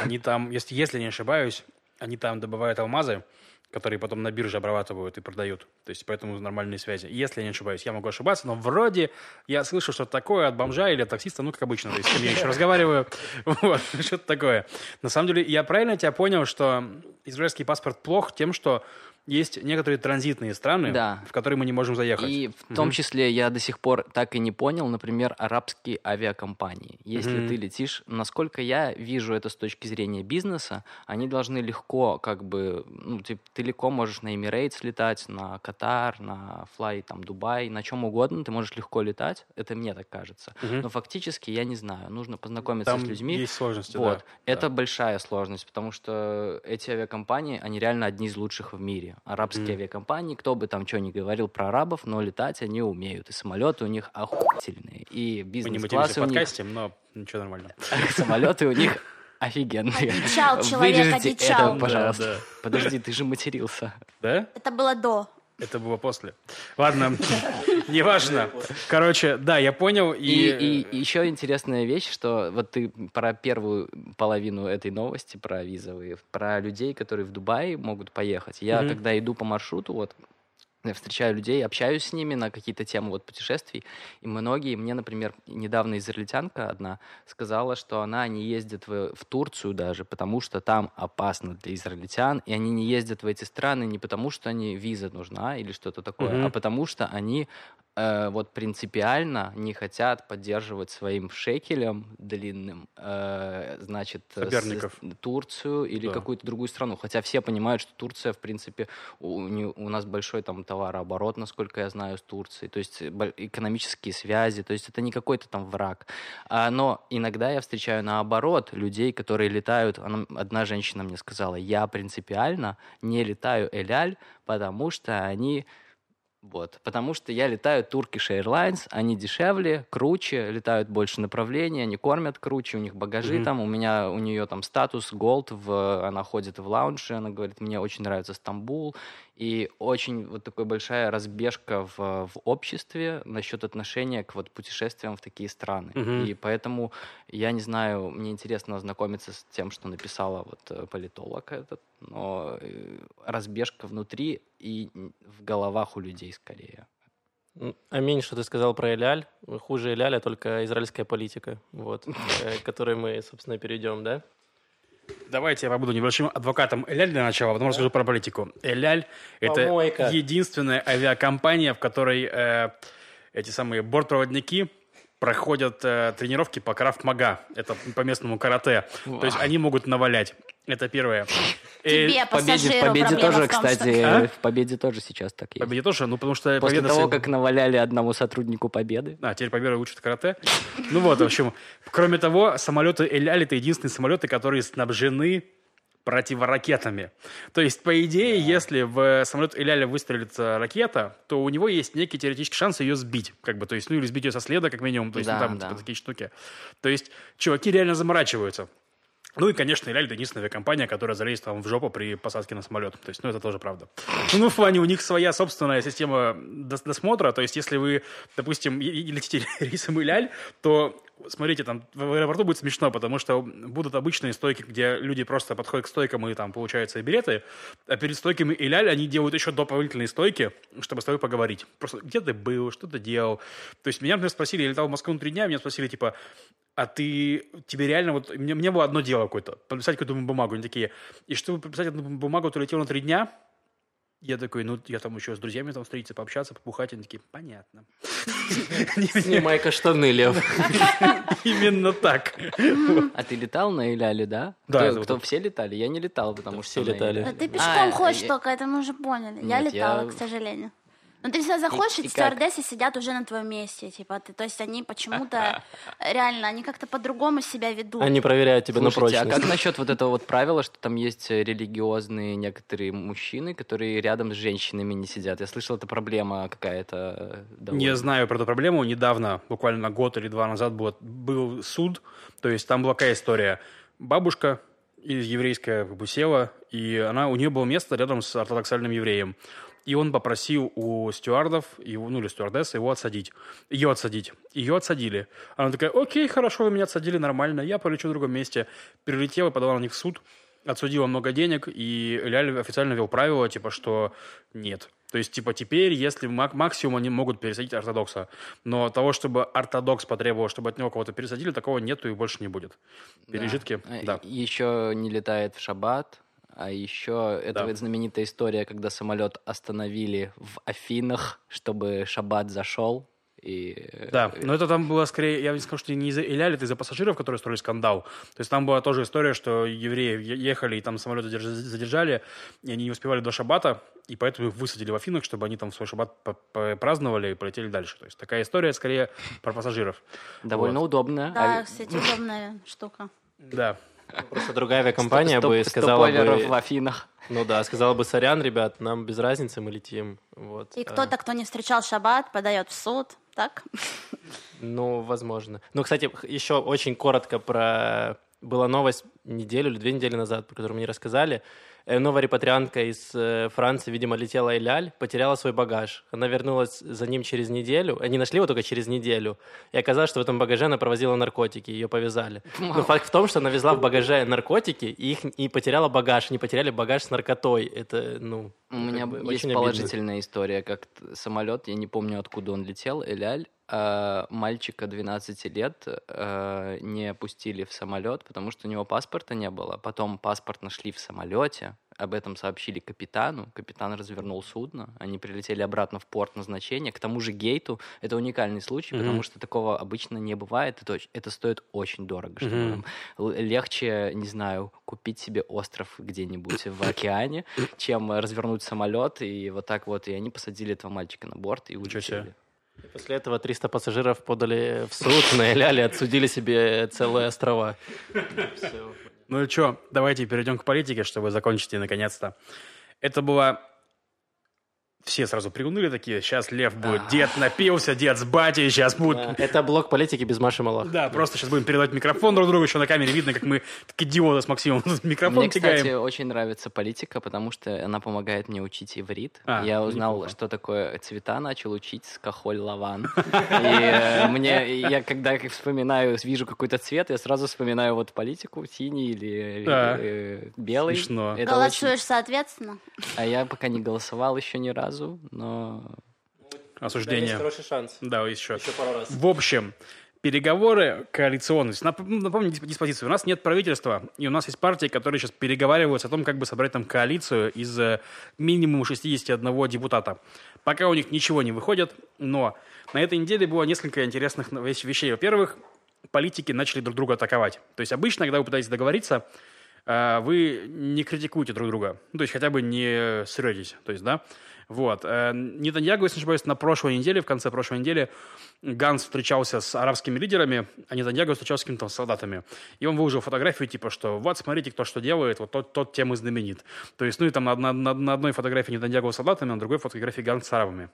Они там, если, если не ошибаюсь, они там добывают алмазы, которые потом на бирже обрабатывают и продают. То есть поэтому нормальные связи. Если я не ошибаюсь, я могу ошибаться, но вроде я слышу что-то такое от бомжа или от таксиста, ну, как обычно, то есть с кем я еще разговариваю. <laughs> Вот, что-то такое. На самом деле, я правильно тебя понял, что израильский паспорт плох тем, что есть некоторые транзитные страны, Да. в которые мы не можем заехать. И в том числе я до сих пор так и не понял, например, арабские авиакомпании. Если Мгм. ты летишь, насколько я вижу это с точки зрения бизнеса, они должны легко, как бы, ну, ты, ты легко можешь на Emirates летать, на Катар, на Fly, там, Дубай, на чем угодно, ты можешь легко летать, это мне так кажется. Мгм. Но фактически, я не знаю, нужно познакомиться Там с людьми. есть сложности, Вот. да. Это большая сложность, потому что эти авиакомпании, они реально одни из лучших в мире. Арабские Мгм. авиакомпании, кто бы там что ни говорил про арабов, но летать они умеют. И самолеты у них охуительные. И Мы не бизнес-классы у них, подкасте, но ничего нормально. <laughs> самолеты у них офигенные. Одичал человек, Вырежите одичал. это, пожалуйста. Да, да. Подожди, ты же матерился. Да? Это было до. Это было после. Ладно, <laughs> <laughs> неважно. Короче, да, я понял. И, И, и еще интересная вещь, что вот ты про первую половину этой новости, про визовые, про людей, которые в Дубае могут поехать. Я Мгм. когда иду по маршруту, вот я встречаю людей, общаюсь с ними на какие-то темы вот путешествий, и многие, мне, например, недавно израильтянка одна сказала, что она не ездит в, в Турцию даже, потому что там опасно для израильтян, и они не ездят в эти страны не потому, что они виза нужна или что-то такое, Мгм. а потому что они э, вот принципиально не хотят поддерживать своим шекелем длинным, э, значит, э, Соперников. с- Турцию или Да. какую-то другую страну. Хотя все понимают, что Турция, в принципе, у, не- у нас большой там товарооборот, насколько я знаю, с Турцией, то есть бо- экономические связи, то есть это не какой-то там враг. А, но иногда я встречаю наоборот людей, которые летают. Она- одна женщина мне сказала, я принципиально не летаю Эляль, потому что они вот, потому что я летаю Turkish Airlines, они дешевле, круче, летают больше направлений, они кормят круче, у них багажи Мгм. там, у меня, у нее там статус Gold, в, она ходит в лаунже, она говорит, мне очень нравится Стамбул, и очень вот такая большая разбежка в, в обществе насчет отношения к вот путешествиям в такие страны. Мгм. И поэтому, я не знаю, мне интересно ознакомиться с тем, что написала вот э, политолог этот, но э, разбежка внутри и в головах у людей скорее. М, Аминь, что ты сказал про Эляль. Хуже Эляля только израильская политика, вот, <laughs> э, к которой мы, собственно, перейдем, да? Давайте я побуду небольшим адвокатом Эляль для начала, а потом расскажу про политику. Эляль – это Помойка. единственная авиакомпания, в которой э, эти самые бортпроводники проходят э, тренировки по крафт-мага. Это по местному карате. То есть они могут навалять. Это первое. Эль- Тебе, В победе, в победе тоже, в том, кстати, что- А? в победе тоже сейчас так есть. Победе тоже, ну потому что После победа... того, с- как наваляли одному сотруднику победы. А, теперь Победа учат карате. Ну вот, в общем. Кроме того, самолеты Эляль это единственные самолеты, которые снабжены противоракетами. То есть, по идее, если в самолет Эляля выстрелится ракета, то у него есть некий теоретический шанс ее сбить. Как бы, то есть, ну или сбить ее со следа, как минимум. То есть, ну, Да, там да. типа, такие штуки. То есть, чуваки реально заморачиваются. Ну и, конечно, Эляль это единственная авиакомпания, которая залезет вам в жопу при посадке на самолет. То есть, ну, это тоже правда. Ну, в плане, у них своя собственная система дос- досмотра. То есть, если вы, допустим, летите <laughs> рейсом Эляль, то смотрите, там в аэропорту будет смешно, потому что будут обычные стойки, где люди просто подходят к стойкам и там получаются билеты, а перед стойками Иляль они делают еще дополнительные стойки, чтобы с тобой поговорить. Просто где ты был, что ты делал. То есть меня, например, спросили, я летал в Москву на три дня, меня спросили, типа, а ты, тебе реально, вот, мне, мне было одно дело какое-то, подписать какую-то бумагу. Они такие, и чтобы подписать одну бумагу, ты летел на три дня, я такой, ну, я там еще с друзьями там встретиться, пообщаться, побухать. Они такие, понятно. Снимай-ка штаны, Лев. <laughs> Именно так. А ты летал на Иляле, да? Да, Кто, все летали? Я не летал, потому все что на летали. Иляле. ты пешком А, ходишь я- только, это мы уже поняли. Я летала, к сожалению. Ну, ты всегда заходишь, И- и, стюардессы сидят уже на твоем месте, типа, ты, то есть они почему-то, реально, они как-то по-другому себя ведут. Они проверяют тебя на Слушайте, а прочность. как насчет вот этого вот правила, что там есть э, религиозные некоторые мужчины, которые рядом с женщинами не сидят? Я слышал, это проблема какая-то. э, довольно. Не знаю про эту проблему. Недавно, буквально год или два назад, был, был суд. То есть там была какая история. Бабушка из еврейская как бы села, и она, у нее было место рядом с ортодоксальным евреем. И он попросил у стюардов, его, ну или стюардессы, его отсадить. Ее отсадить. Ее отсадили. Она такая, окей, хорошо, вы меня отсадили, нормально, я полечу в другом месте. Прилетела, подала на них в суд. отсудила много денег, и Эляль официально ввел правило, типа, что нет. То есть, типа, теперь, если мак- максимум они могут пересадить ортодокса, но того, чтобы ортодокс потребовал, чтобы от него кого-то пересадили, такого нету и больше не будет. Пережитки, да. Еще не летает в шаббат, а еще это Да. знаменитая история, когда самолет остановили в Афинах, чтобы шаббат зашел. И, э, Да, но это там было скорее, я не скажу, что не из-за Иляли, это из-за пассажиров, которые строили скандал. То есть там была тоже история, что евреи ехали, и там самолет задерж- задержали, и они не успевали до шаббата, и поэтому их высадили в Афинах, чтобы они там свой шаббат праздновали и полетели дальше. То есть такая история скорее про пассажиров. довольно вот. удобно. Да, А- кстати, удобная штука. Да. Просто другая авиакомпания бы сказала бы... в Афинах. Ну да, сказала бы, сорян, ребят, нам без разницы, мы летим. Вот. И А, кто-то, кто не встречал шаббат, подает в суд, так? Ну, возможно. Ну, кстати, еще очень коротко про... Была новость неделю или две недели назад, про которую мне рассказали. Э, Новая репатриантка из э, Франции, видимо, летела Эляль, потеряла свой багаж. Она вернулась за ним через неделю. Они нашли его только через неделю. И оказалось, что в этом багаже она провозила наркотики, ее повязали. Но факт в том, что она везла в багаже наркотики, и их и потеряла багаж. Не потеряли багаж с наркотой. Это, ну, У меня есть очень обидно. положительная история, как самолет, я не помню, откуда он летел, Эляль, мальчика 12 лет а, не пустили в самолет, потому что у него паспорта не было. Потом паспорт нашли в самолете, об этом сообщили капитану, капитан развернул судно, они прилетели обратно в порт назначения, к тому же гейту. Это уникальный случай, Мгм. потому что такого обычно не бывает, это, это стоит очень дорого, чтобы Л- легче, не знаю, купить себе остров где-нибудь в океане, чем э, развернуть самолет и вот так вот. И они посадили этого мальчика на борт и улетели. И После этого 300 пассажиров подали в суд на Эляли, отсудили себе целые острова. Ну и что, давайте перейдем к политике, чтобы закончить и наконец-то. Это была... Все сразу приуныли такие, сейчас Лев будет, дед напился, дед с батей, сейчас будет... Да, Это блок политики без Маши Малах. Да, просто сейчас будем передавать микрофон друг другу, еще на камере видно, как мы как идиоты с Максимом <laughs> микрофон Мне, кстати, очень нравится политика, потому что она помогает мне учить иврит. А, Я узнал, неплохо. что такое цвета, начал учить с кахоль лаван. <laughs> И э, мне, я когда вспоминаю, вижу какой-то цвет, я сразу вспоминаю вот политику, синий или Да. э, белый. Смешно. Голосуешь соответственно? А я пока не голосовал еще ни разу, но Осуждение. хороший шанс. Да, еще. Еще пару раз. В общем, переговоры коалиционные. Нап- Напомню дисп- диспозицию. У нас нет правительства, и у нас есть партии, которые сейчас переговариваются о том, как бы собрать там коалицию из э, минимум 61 депутата. Пока у них ничего не выходит, но на этой неделе было несколько интересных вещ- вещей. Во-первых, политики начали друг друга атаковать. То есть обычно, когда вы пытаетесь договориться, э, вы не критикуете друг друга. Ну, то есть хотя бы не сретесь. То есть, да? Вот. Э, Нетаньягу, если не ошибаюсь, на прошлой неделе, в конце прошлой недели, Ганс встречался с арабскими лидерами, а Нетаньягу встречался с какими-то солдатами. И он выложил фотографию, типа, что вот, смотрите, кто что делает, вот тот, тот тем и знаменит. То есть, ну и там на, на- на- одной фотографии Нетаньягу с солдатами, на другой фотографии Ганс с арабами.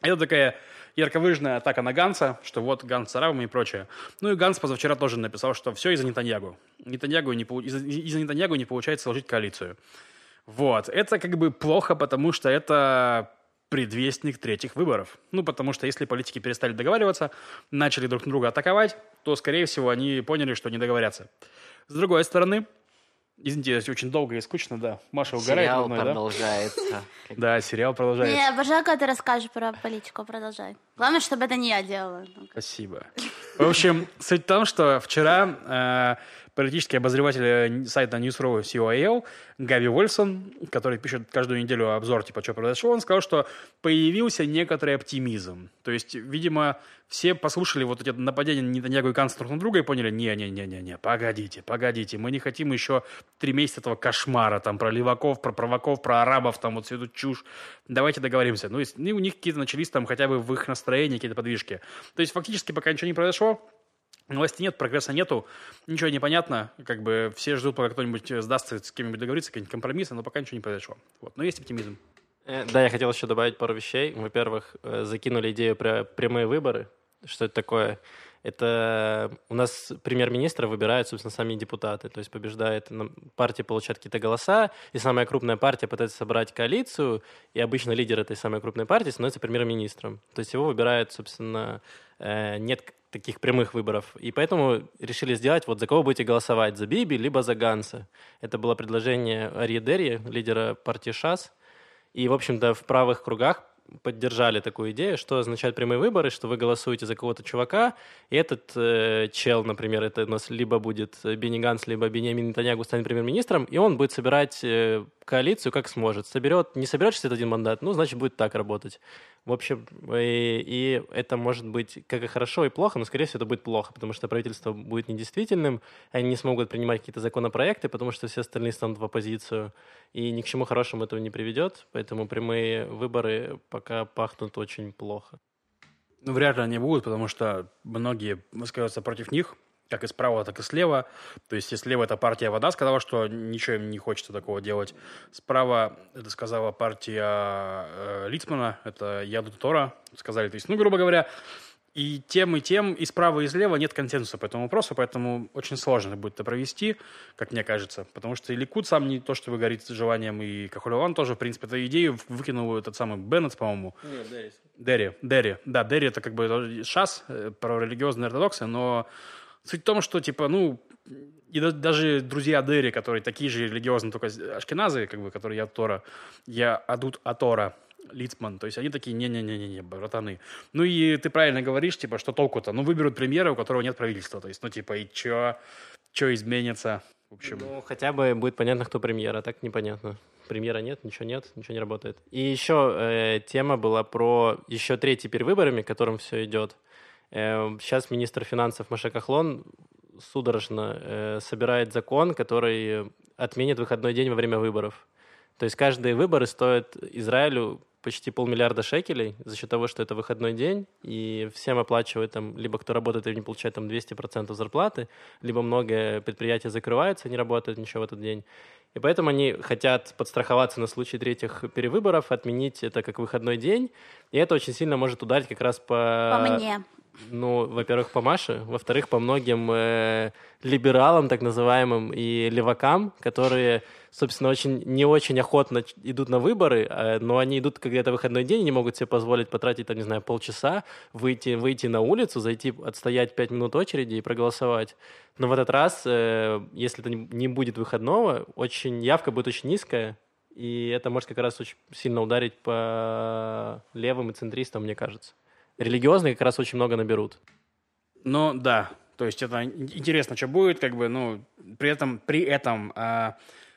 Это такая ярко выраженная атака на Ганса, что вот Ганс с арабами и прочее. Ну и Ганс позавчера тоже написал, что все из-за Нетаньягу. Нетаньягу не, из-за, из-за Нетаньягу не получается сложить коалицию. Вот. Это как бы плохо, потому что это предвестник третьих выборов. Ну, потому что если политики перестали договариваться, начали друг друга атаковать, то, скорее всего, они поняли, что не договорятся. С другой стороны, извините, очень долго и скучно, да, Маша угорает сериал мной, продолжается. <laughs> Да, сериал продолжается. Не, обожаю, когда ты расскажешь про политику, продолжай. Главное, чтобы это не я делала. Спасибо. В общем, суть в том, что вчера э, политический обозреватель э, сайта News.ru COAL Габи Вольсон, который пишет каждую неделю обзор, типа, что произошло, он сказал, что появился некоторый оптимизм. То есть, видимо, все послушали вот эти нападения Нетаньягу и Ганса друг на друга и поняли, не-не-не-не-не, погодите, погодите, мы не хотим еще три месяца этого кошмара, там, про леваков, про праваков, про арабов, там, вот всю эту чушь. Давайте договоримся. Ну, и у них какие-то начались там хотя бы в их настроении какие-то подвижки. То есть, фактически, пока ничего не произошло, Новости нет, прогресса нету, ничего не понятно. Как бы все ждут, пока кто-нибудь э, сдастся с кем-нибудь договориться, какие-нибудь компромиссы, но пока ничего не произошло. Вот. Но есть оптимизм. Э, Да, я хотел еще добавить пару вещей. Во-первых, э, закинули идею про прямые выборы. Что это такое? Это у нас премьер-министра выбирают, собственно, сами депутаты. То есть побеждает партия, получает какие-то голоса, и самая крупная партия пытается собрать коалицию, и обычно лидер этой самой крупной партии становится премьер-министром. То есть его выбирает, собственно, нет таких прямых выборов. И поэтому решили сделать, вот за кого будете голосовать, за Биби, либо за Ганса. Это было предложение Арье Дерри, лидера партии ШАС. И, в общем-то, в правых кругах поддержали такую идею, что означают прямые выборы, что вы голосуете за кого-то чувака, и этот э, чел, например, это у нас либо будет Бенни Ганс, либо Бенjamin Нетаньягу станет премьер-министром, и он будет собирать э, коалицию как сможет. Соберет, не соберет 61 мандат, ну, значит, будет так работать. В общем, и, и это может быть как и хорошо, и плохо, но, скорее всего, это будет плохо, потому что правительство будет недействительным, они не смогут принимать какие-то законопроекты, потому что все остальные станут в оппозицию, и ни к чему хорошему этого не приведет, поэтому прямые выборы пока пахнут очень плохо. Ну, вряд ли они будут, потому что многие высказываются против них, как и справа, так и слева. То есть, если слева это партия «Вода» сказала, что ничего им не хочется такого делать. Справа это сказала партия э, Лицмана, это Яду Тора, сказали. То есть, ну, грубо говоря, и тем, и тем, и справа, и слева нет консенсуса по этому вопросу, поэтому очень сложно будет это провести, как мне кажется. Потому что и Ликут сам не то, что вы горит желанием, и Кахулеван тоже, в принципе, эту идею выкинул этот самый Беннет, по-моему. Нет, Дерри. Дерри, Дерри. Да, Дерри это как бы ШАС, э, про религиозные ортодоксы, но Суть в том, что, типа, ну, и даже друзья Дерри, которые такие же религиозные, только ашкеназы, как бы, которые я Тора, я Адут Атора, Лицман, то есть они такие, не-не-не-не, братаны. Ну и ты правильно говоришь, типа, что толку-то? Ну, выберут премьера, у которого нет правительства, то есть, ну, типа, и чё, чё изменится? В общем... Ну, хотя бы будет понятно, кто премьер, а так непонятно. Премьера нет, ничего нет, ничего не работает. И еще э, тема была про еще третий перевыборами, которым все идет. Сейчас эм, министр финансов Маша Кахлон судорожно э, собирает закон, который отменит выходной день во время выборов. То есть каждые выборы стоят Израилю почти полмиллиарда шекелей за счет того, что это выходной день, и всем оплачивают там, либо кто работает и не получает там 200% зарплаты, либо многое предприятия закрываются, не работают ничего в этот день. И поэтому они хотят подстраховаться на случай третьих перевыборов, отменить это как выходной день, и это очень сильно может ударить как раз по... По мне. Ну, во-первых, по Маше, во-вторых, по многим э, либералам, так называемым, и левакам, которые, собственно, очень не очень охотно идут на выборы, э, но они идут, когда это выходной день, не могут себе позволить потратить, там, не знаю, полчаса, выйти, выйти на улицу, зайти, отстоять пять минут очереди и проголосовать. Но в этот раз, э, если это не будет выходного, очень явка будет очень низкая, и это может как раз очень сильно ударить по левым и центристам, мне кажется религиозные как раз очень много наберут. Ну, да. То есть это интересно, что будет, как бы, ну, при этом, при этом, э,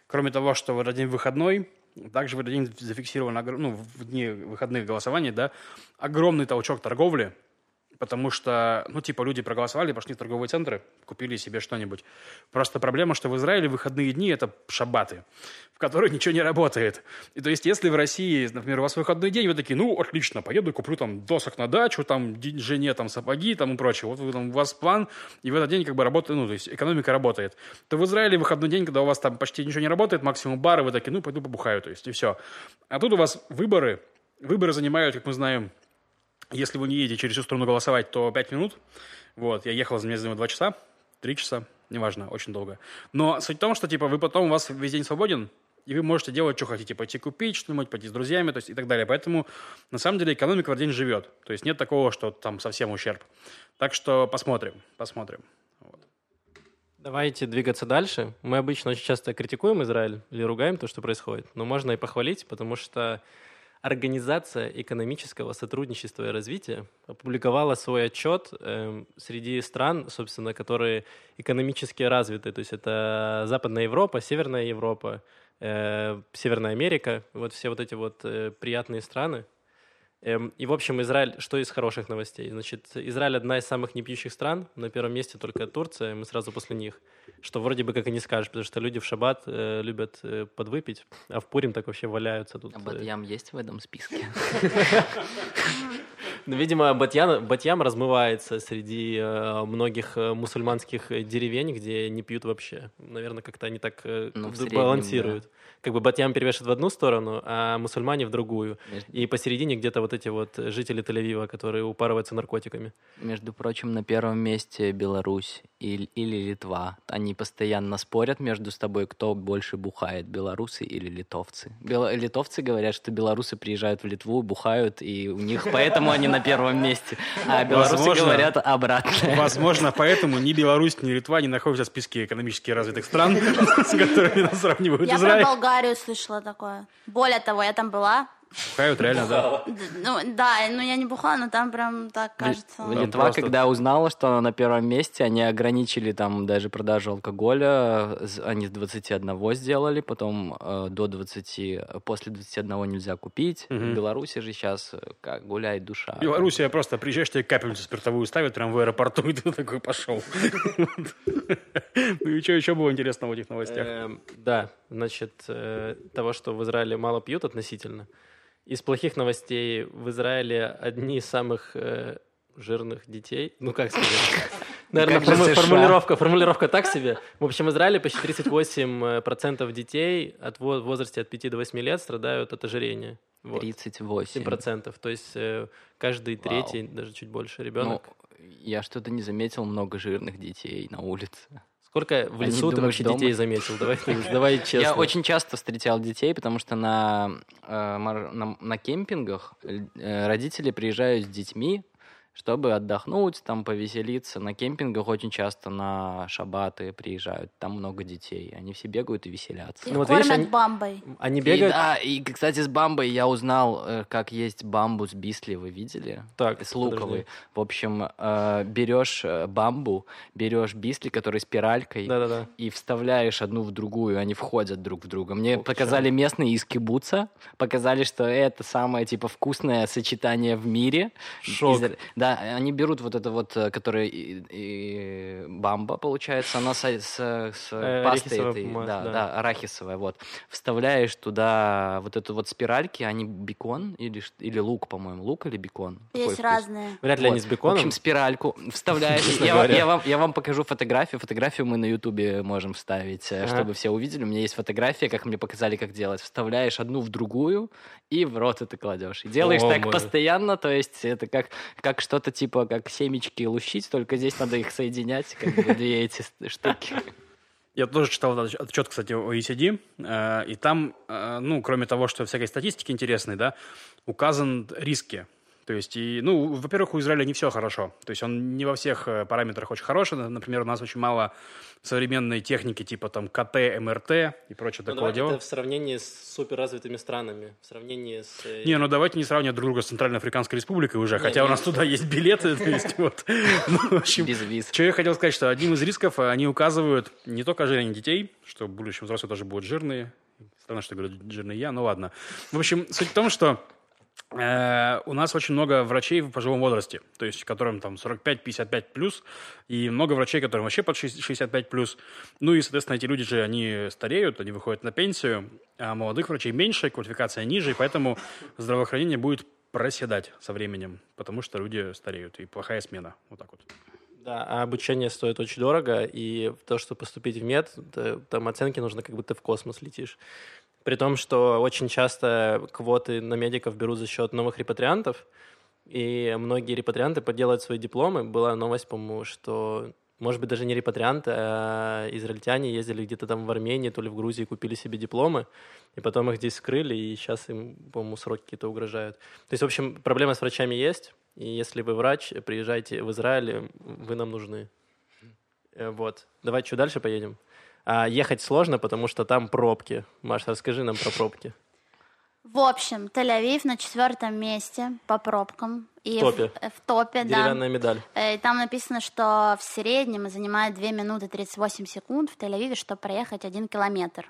кроме того, что в этот день выходной, также в этот день зафиксирован, ну, в дни выходных голосований, да, огромный толчок торговли, потому что, ну, типа, люди проголосовали, пошли в торговые центры, купили себе что-нибудь. Просто проблема, что в Израиле выходные дни – это шабаты, в которые ничего не работает. И то есть, если в России, например, у вас выходной день, вы такие, ну, отлично, поеду куплю там досок на дачу, там, жене там сапоги, там и прочее. Вот там, у вас план, и в этот день как бы работает, ну, то есть, экономика работает. То в Израиле выходной день, когда у вас там почти ничего не работает, максимум бары, вы такие, ну, пойду побухаю, то есть, и все. А тут у вас выборы, выборы занимают, как мы знаем, если вы не едете через всю страну голосовать, то 5 минут. Вот, я ехал, мне заняло 2 часа, 3 часа, неважно, очень долго. Но суть в том, что, типа, вы потом, у вас весь день свободен, и вы можете делать, что хотите, пойти купить что-нибудь, пойти с друзьями, то есть и так далее. Поэтому, на самом деле, экономика в день живет. То есть нет такого, что там совсем ущерб. Так что посмотрим, посмотрим. Вот. Давайте двигаться дальше. Мы обычно очень часто критикуем Израиль или ругаем то, что происходит, но можно и похвалить, потому что Организация экономического сотрудничества и развития опубликовала свой отчет э, среди стран, собственно, которые экономически развиты. То есть это Западная Европа, Северная Европа, э, Северная Америка. Вот все вот эти вот э, приятные страны. Эм, и, в общем, Израиль, что из хороших новостей? Значит, Израиль одна из самых непьющих стран, на первом месте только Турция, мы сразу после них, что вроде бы как и не скажешь, потому что люди в шаббат э, любят э, подвыпить, а в Пурим так вообще валяются тут. А Батьям э. есть в этом списке? <laughs> <laughs> Ну, видимо, Батьян, Батьям размывается среди э, многих э, мусульманских деревень, где не пьют вообще. Наверное, как-то они так э, ну, балансируют. Да. Как бы Батьям перевешивает в одну сторону, а мусульмане в другую. Между... И посередине где-то вот вот эти вот жители Тель-Авива, которые упарываются наркотиками. Между прочим, на первом месте Беларусь или, или Литва. Они постоянно спорят между собой, кто больше бухает, белорусы или литовцы. Бел- литовцы говорят, что белорусы приезжают в Литву, бухают, и у них поэтому они на первом месте. А белорусы Возможно. говорят обратно. Возможно, поэтому ни Беларусь, ни Литва не находятся в списке экономически развитых стран, <laughs> с которыми нас сравнивают Я про Израиль. Болгарию слышала такое. Более того, я там была. Бухают <laughs> реально, да. Ну, да, ну я не бухала, но там прям так кажется. Литва, просто- когда узнала, что она на первом месте, они ограничили там даже продажу алкоголя. Они с 21 сделали, потом э, до 20, после 21 нельзя купить. В Беларуси же сейчас как гуляет душа. Белоруссия просто приезжаешь, тебе капельницу спиртовую ставят прямо в аэропорту, <laughs> и ты такой пошел. Ну и что еще было интересного в этих новостях? Эм, Да, значит, э, того, что в Израиле мало пьют относительно. Из плохих новостей в Израиле одни из самых э, жирных детей. Ну, как сказать? <laughs> Наверное, форму- формулировка, формулировка так себе. В общем, в Израиле почти 38% детей от в возрасте от 5 до 8 лет страдают от ожирения. Вот. 38. 7%. То есть э, каждый Вау. третий, даже чуть больше ребенок. Ну, я что-то не заметил много жирных детей на улице. Сколько в они лесу ты думают, вообще дома. детей заметил? Давай, ты- <laughs> давай честно. Я очень часто встречал детей, потому что на, э, на, на кемпингах э, родители приезжают с детьми, чтобы отдохнуть, там повеселиться. На кемпингах очень часто на шабаты приезжают, там много детей. Они все бегают и веселятся. Их Ну вот кормят видишь, они- бамбой. Они И бегают... да, и, кстати, с бамбой я узнал, э, как есть бамбу с бисли, вы видели? Так, с луковой. подожди. В общем, э, берешь э, бамбу, берешь бисли, который спиралькой, Да-да-да. и вставляешь одну в другую, они входят друг в друга. Мне Ух, показали местные из кибуца, показали, что это самое, типа, вкусное сочетание в мире. Шок. Из- Да, они берут вот это вот, э, которое и- и бамба, получается, она с, с, с Э, пастой этой, масло, да, да. да, арахисовая, вот. Вставляешь туда вот эту вот спиральки, они бекон или, или лук, по-моему, лук или бекон? Какой Есть вкус? разные. Вряд ли Вот. они с В беконом. общем, спиральку вставляешь. Я, я вам, я вам покажу фотографию. Фотографию мы на Ютубе можем вставить, э, Ага. чтобы все увидели. У меня есть фотография, как мне показали, как делать. Вставляешь одну в другую и в рот это кладешь. И делаешь О, так мой. постоянно, то есть это как, как что-то типа как семечки лущить, только здесь надо их соединять, как бы две эти штуки. Я тоже читал отчет, кстати, OECD, э, и там, э, ну, кроме того, что всякой статистики интересной, да, указан риски. То есть, и, ну, во-первых, у Израиля не все хорошо. То есть он не во всех э, параметрах очень хороший. Например, у нас очень мало современной техники, типа там КТ, МРТ и прочее Ну, такого дела. это в сравнении с суперразвитыми странами, в сравнении с... э, Не, ну давайте не сравнивать друг друга с Центральноафриканской республикой уже, Не, хотя не. у нас туда есть билеты, то есть вот. <laughs> Ну, в общем, Без виз. что я хотел сказать, что одним из рисков э, они указывают не только ожирение детей, что в будущем взрослые тоже будут жирные. Странно, что говорю жирный я, ну ладно. В общем, суть в том, что у нас очень много врачей в пожилом возрасте, то есть которым там 45-55 плюс, и много врачей, которым вообще под 60 65 плюс. Ну и, соответственно, эти люди же, они стареют, они выходят на пенсию, а молодых врачей меньше, квалификация ниже, и поэтому здравоохранение будет проседать со временем, потому что люди стареют, и плохая смена. Вот так вот. Да, а обучение стоит очень дорого, и то, что поступить в мед, там оценки нужно, как будто в космос летишь. При том, что очень часто квоты на медиков берут за счет новых репатриантов, и многие репатрианты подделывают свои дипломы. Была новость, по-моему, что, может быть, даже не репатрианты, а израильтяне ездили где-то там в Армении, то ли в Грузии, купили себе дипломы, и потом их здесь скрыли, и сейчас им, по-моему, сроки какие-то угрожают. То есть, в общем, проблема с врачами есть, и если вы врач, приезжайте в Израиль, вы нам нужны. Э, Вот. Давай что, дальше поедем? А, ехать сложно, потому что там пробки. Маш, расскажи нам про пробки. В общем, Тель-Авив на четвертом месте по пробкам. И В топе. В, в топе, да. Деревянная медаль. Э, И там написано, что в среднем занимает 2 минуты 38 секунд в Тель-Авиве, чтобы проехать один километр.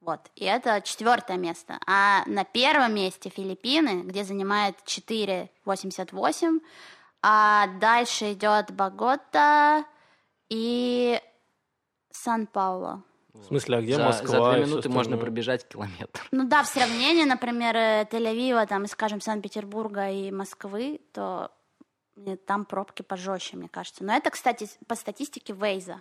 Вот. И это четвертое место. А на первом месте Филиппины, где занимает 4,88. А дальше идет Богота и Сан-Пауло. В смысле, а где за, Москва? за две минуты можно пробежать километр. Ну да, в сравнении, например, э, Тель-Авива, там, скажем, Санкт-Петербурга и Москвы, то э, там пробки пожестче, мне кажется. Но это, кстати, по статистике Вейза.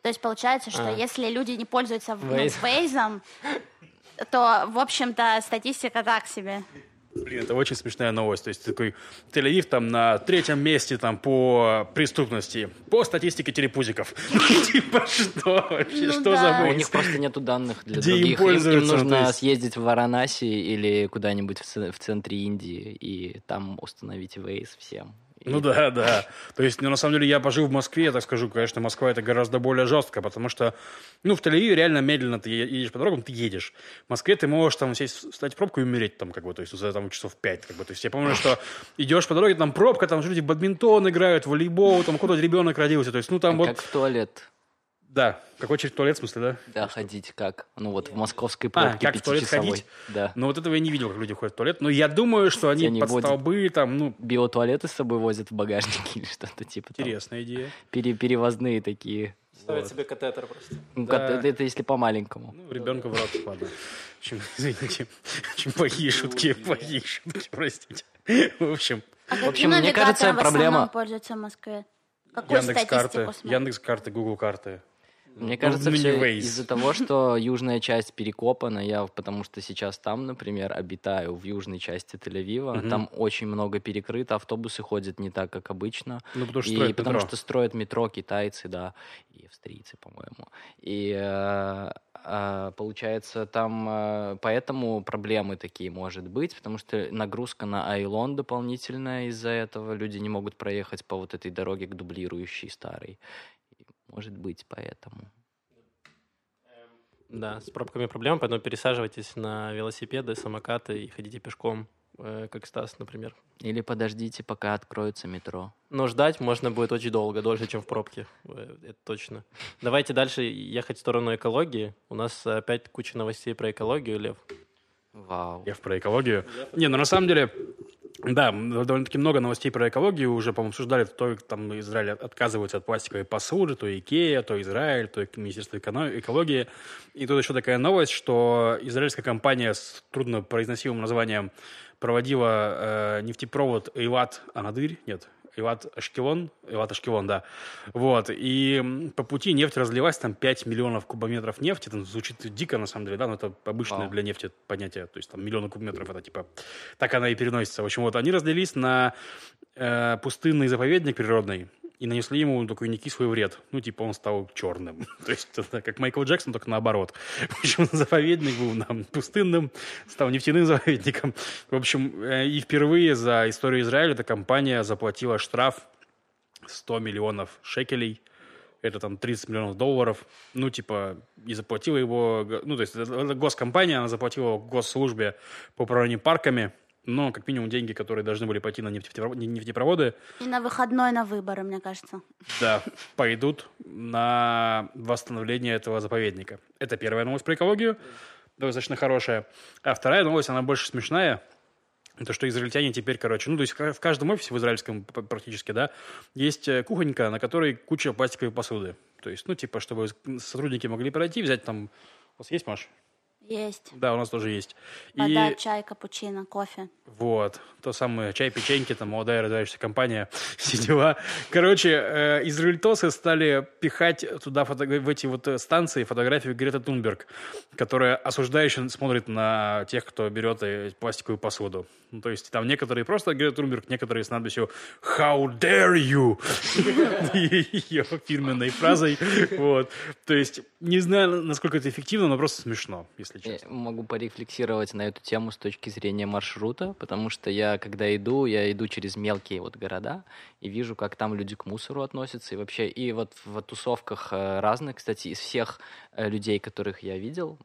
То есть получается, что А. если люди не пользуются ну, Waze. Вейзом, <laughs> то, в общем-то, статистика так себе. Блин, это очень смешная новость. То есть такой Тель-Авив там на третьем месте там по преступности, по статистике телепузиков. <laughs> Типа что вообще, Ну что за А У них просто нету данных для других. Им- нужно съездить в Варанаси или куда-нибудь в центре Индии и там установить Waze всем. Ну да, да. То есть, ну, на самом деле, я пожил в Москве, я так скажу, конечно, Москва это гораздо более жестко, потому что, ну, в Тель-Авиве реально медленно ты едешь по дорогам, ты едешь. В Москве ты можешь там сесть, встать в пробку и умереть там, как бы, то есть, за там часов пять, как бы. То есть, я помню, что идешь по дороге, там пробка, там люди в бадминтон играют, в волейбол, там кто-то ребенок родился, то есть, ну, там вот, Как в туалет. Да, какой через туалет, в смысле, да? Да, ходить как? Ну вот в московской А, пробке как в туалет ходить? Да. Но вот этого я не видел, как люди ходят в туалет, но я думаю, что они Они под водят. столбы, там, ну, Биотуалеты с собой возят в багажнике <laughs> или что-то типа интересная идея. Пере- перевозные такие. Ставят себе катетер просто. Ну, Да. как- это, если по-маленькому. Ну, ребенка в рот, ладно. Очень, извините, очень плохие шутки, плохие шутки, простите. В общем, В общем, Ну, мне кажется, проблема... пользуются в Москве. Какую Яндекс карты? Яндекс карты, Google карты. Мне кажется, ну, все из-за того, что южная часть перекопана, я потому что сейчас там, например, обитаю в южной части Тель-Авива, Мгм. там очень много перекрыто, автобусы ходят не так, как обычно. Ну, потому что и строят потому метро. что строят метро китайцы, да, и австрийцы, по-моему. И э, э, получается, там э, поэтому проблемы такие может быть, потому что нагрузка на Айлон дополнительная из-за этого. Люди не могут проехать по вот этой дороге к дублирующей старой. Может быть, поэтому. Да, с пробками проблема, поэтому пересаживайтесь на велосипеды, самокаты и ходите пешком, э, как Стас, например. Или подождите, пока откроется метро. Но ждать можно будет очень долго, дольше, чем в пробке. Э, Это точно. Давайте дальше ехать в сторону экологии. У нас опять куча новостей про экологию, Лев. Вау. Я про экологию. Не, ну на самом деле, да, довольно-таки много новостей про экологию уже, по-моему, обсуждали. То там Израиль от- отказывается от пластиковой посуды, то Икея, то Израиль, то Министерство экологии. И тут еще такая новость, что израильская компания с труднопроизносимым названием проводила э, нефтепровод Эйлат-Анадырь, нет, Эйлат-Ашкелон, Эйлат-Ашкелон, да. Вот, и по пути нефть разлилась, там 5 миллионов кубометров нефти, это звучит дико, на самом деле, да, но это обычное для нефти понятие, то есть там миллионы кубометров, это типа, так она и переносится. В общем, вот они разлились на э, пустынный заповедник природный, и нанесли ему такой некислый вред. Ну, типа, он стал черным. <laughs> То есть, это как Майкл Джексон, только наоборот. <laughs> В общем, заповедник был нам пустынным, стал нефтяным <laughs> заповедником. В общем, э, и впервые за историю Израиля эта компания заплатила штраф 100 миллионов шекелей. Это там 30 миллионов долларов. Ну, типа, и заплатила его... Ну, то есть, это, это госкомпания, она заплатила госслужбе по управлению парками, но, как минимум, деньги, которые должны были пойти на нефтепроводы, И на выходной на выборы, мне кажется. да, пойдут на восстановление этого заповедника. Это первая новость про экологию, достаточно хорошая. А вторая новость, она больше смешная. Это что израильтяне теперь, короче, ну, то есть в каждом офисе в израильском практически, да, есть э, кухонька, на которой куча пластиковой посуды. То есть, ну, типа, чтобы сотрудники могли пройти, взять там... У вас есть, Маш? Есть. Да, у нас тоже есть. Вода, чай, капучино, кофе. Вот, то самое чай, печеньки, там молодая развивающаяся компания, <laughs> все дела. Короче, э, израильтосы стали пихать туда фото- в эти вот э, станции фотографию Грета Тунберг, которая осуждающе смотрит на тех, кто берет э, пластиковую посуду. Ну, то есть там некоторые просто Грета Тунберг, некоторые с надписью «How dare you!» <laughs> ее фирменной фразой. Вот. То есть не знаю, насколько это эффективно, но просто смешно, если Я честно. могу порефлексировать на эту тему с точки зрения маршрута, потому что я, когда иду, я иду через мелкие вот города и вижу, как там люди к мусору относятся и вообще, и вот в тусовках э, разных, кстати, из всех э, людей, которых я видел,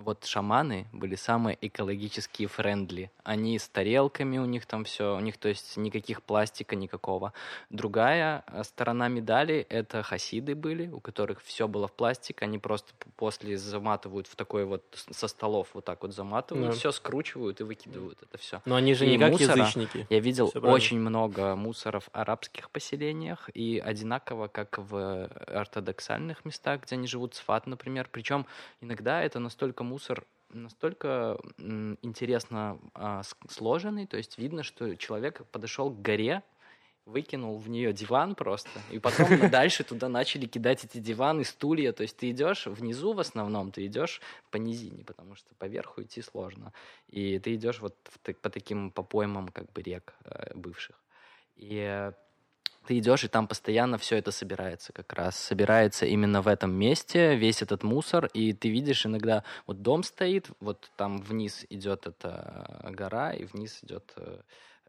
вот шаманы были самые экологически френдли. Они с тарелками, у них там все, у них, то есть, никаких пластика, никакого. Другая э, сторона медали — это хасиды были, у которых все было в пластик, они просто после заматывают в такой вот с- со столов вот так вот заматывают, Да. все скручивают и выкидывают это все. Но они же И не как мусора язычники. Я видел очень много мусора в арабских поселениях и одинаково, как в ортодоксальных местах, где они живут, Сфат, например. Причем иногда это настолько мусор настолько интересно а, сложенный, то есть видно, что человек подошел к горе выкинул в нее диван просто, и потом <laughs> дальше туда начали кидать эти диваны, стулья, то есть ты идешь внизу в основном, ты идешь по низине, потому что поверху идти сложно, и ты идешь вот по таким по поймам как бы рек э, бывших, и ты идешь, и там постоянно все это собирается как раз. Собирается именно в этом месте весь этот мусор, и ты видишь иногда, вот дом стоит, вот там вниз идет эта гора, и вниз идет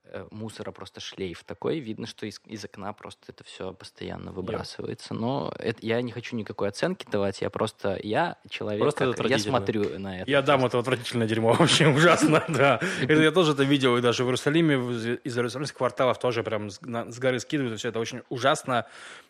э, мусора просто шлейф такой. Видно, что из, из окна просто это все постоянно выбрасывается. Yeah. Но это, я не хочу никакой оценки давать. Я просто, я человек, просто как, я смотрю на это. Я дам это отвратительное дерьмо <laughs> вообще ужасно, <laughs> да. Я тоже это видел, и даже в Иерусалиме, из Иерусалимских кварталов тоже прям с горы скидывают. Все это очень ужасно.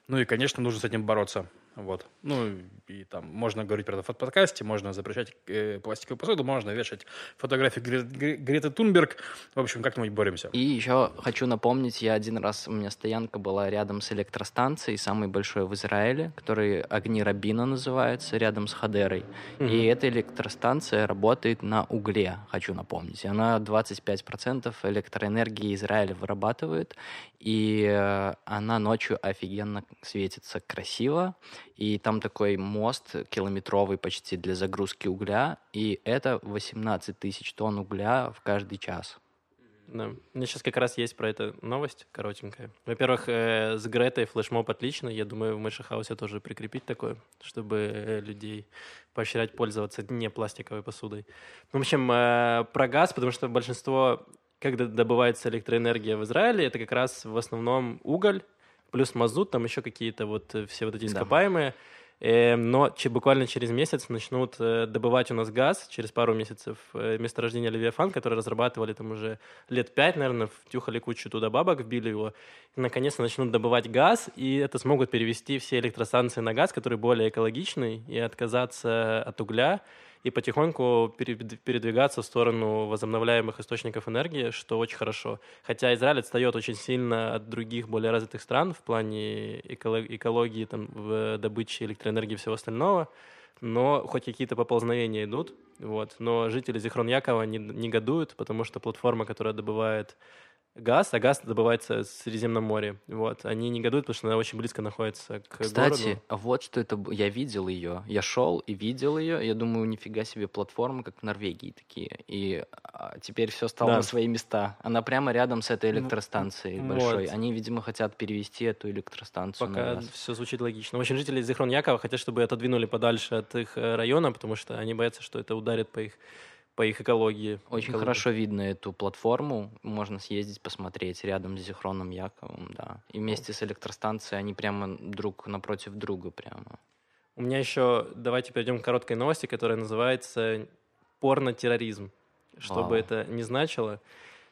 Ну и, конечно, нужно с этим бороться. Вот. Ну, и там можно говорить про это в подкасте, можно запрещать э, пластиковую посуду, можно вешать фотографии Гре- Гре- Греты Тунберг. В общем, как-нибудь боремся. И еще хочу напомнить, я один раз, у меня стоянка была рядом с электростанцией, самой большой в Израиле, который Огни Рабина называется, рядом с Хадерой. Mm-hmm. И эта электростанция работает на угле, хочу напомнить. Она 25% электроэнергии Израиля вырабатывает, и э, она ночью офигенно светится красиво, и там такой мост километровый почти для загрузки угля, и это 18 тысяч тонн угля в каждый час. Да. У меня сейчас как раз есть про это новость коротенькая. Во-первых, э, с Гретой флешмоб отлично. Я думаю, в Мэшихаусе тоже прикрепить такое, чтобы э, людей поощрять пользоваться не пластиковой посудой. В общем, э, про газ, потому что большинство, когда добывается электроэнергия в Израиле, это как раз в основном уголь, плюс мазут, там еще какие-то вот э, все вот эти ископаемые. Да. Эм, но буквально через месяц начнут э, добывать у нас газ, через пару месяцев, э, месторождение Левиафан, которое разрабатывали там уже лет пять, наверное, втюхали кучу туда бабок, вбили его. Наконец-то начнут добывать газ, и это смогут перевести все электростанции на газ, который более экологичный, и отказаться от угля и потихоньку передвигаться в сторону возобновляемых источников энергии, что очень хорошо. Хотя Израиль отстает очень сильно от других более развитых стран в плане экологии, там, в добыче электроэнергии и всего остального, но хоть какие-то поползновения идут, вот. Но жители Зихрон-Якова не, негодуют, потому что платформа, которая добывает газ, а газ добывается в Средиземном море. Вот. Они негодуют, потому что она очень близко находится к Кстати, городу. вот что это... Я видел ее. Я шел и видел ее. Я думаю, нифига себе платформы, как в Норвегии такие. И а, теперь все стало да. на свои места. Она прямо рядом с этой электростанцией ну, большой. Вот. Они, видимо, хотят перевести эту электростанцию Пока на газ. все звучит логично. В общем, жители Зихрон Якова хотят, чтобы отодвинули подальше от их э, района, потому что они боятся, что это ударит по их по их экологии. Очень экологии. хорошо видно эту платформу. Можно съездить, посмотреть рядом с Зихроном Яковом, да. И вместе с электростанцией они прямо друг напротив друга прямо. У меня еще, давайте перейдем к короткой новости, которая называется «Порно-терроризм». Что Вау. бы это ни значило.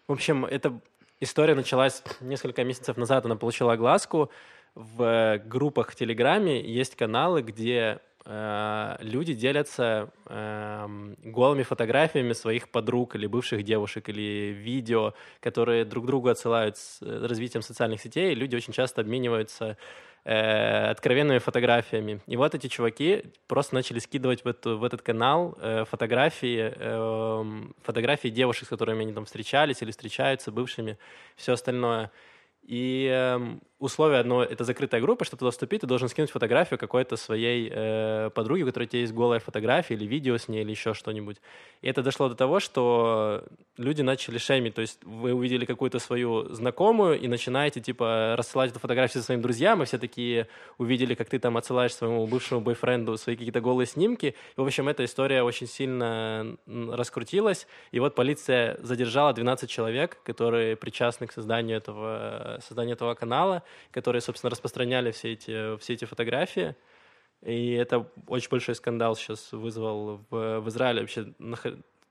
В общем, эта история началась несколько месяцев назад, она получила огласку. В группах в Телеграме есть каналы, где Э, люди делятся э, голыми фотографиями своих подруг или бывших девушек, или видео, которые друг другу отсылают с э, развитием социальных сетей, люди очень часто обмениваются э, откровенными фотографиями. И вот эти чуваки просто начали скидывать в, эту, в этот канал э, фотографии, э, фотографии девушек, с которыми они там встречались или встречаются, бывшими, все остальное. И э, условие одно — это закрытая группа, чтобы туда вступить, ты должен скинуть фотографию какой-то своей э, подруги, у которой у тебя есть голая фотография или видео с ней, или еще что-нибудь. И это дошло до того, что люди начали шеймить, то есть вы увидели какую-то свою знакомую и начинаете, типа, рассылать эту фотографию своим друзьям, и все такие увидели, как ты там отсылаешь своему бывшему бойфренду свои какие-то голые снимки. И, в общем, эта история очень сильно раскрутилась, и вот полиция задержала 12 человек, которые причастны к созданию этого, созданию этого канала, которые, собственно, распространяли все эти, все эти фотографии. И это очень большой скандал сейчас вызвал в, в Израиле вообще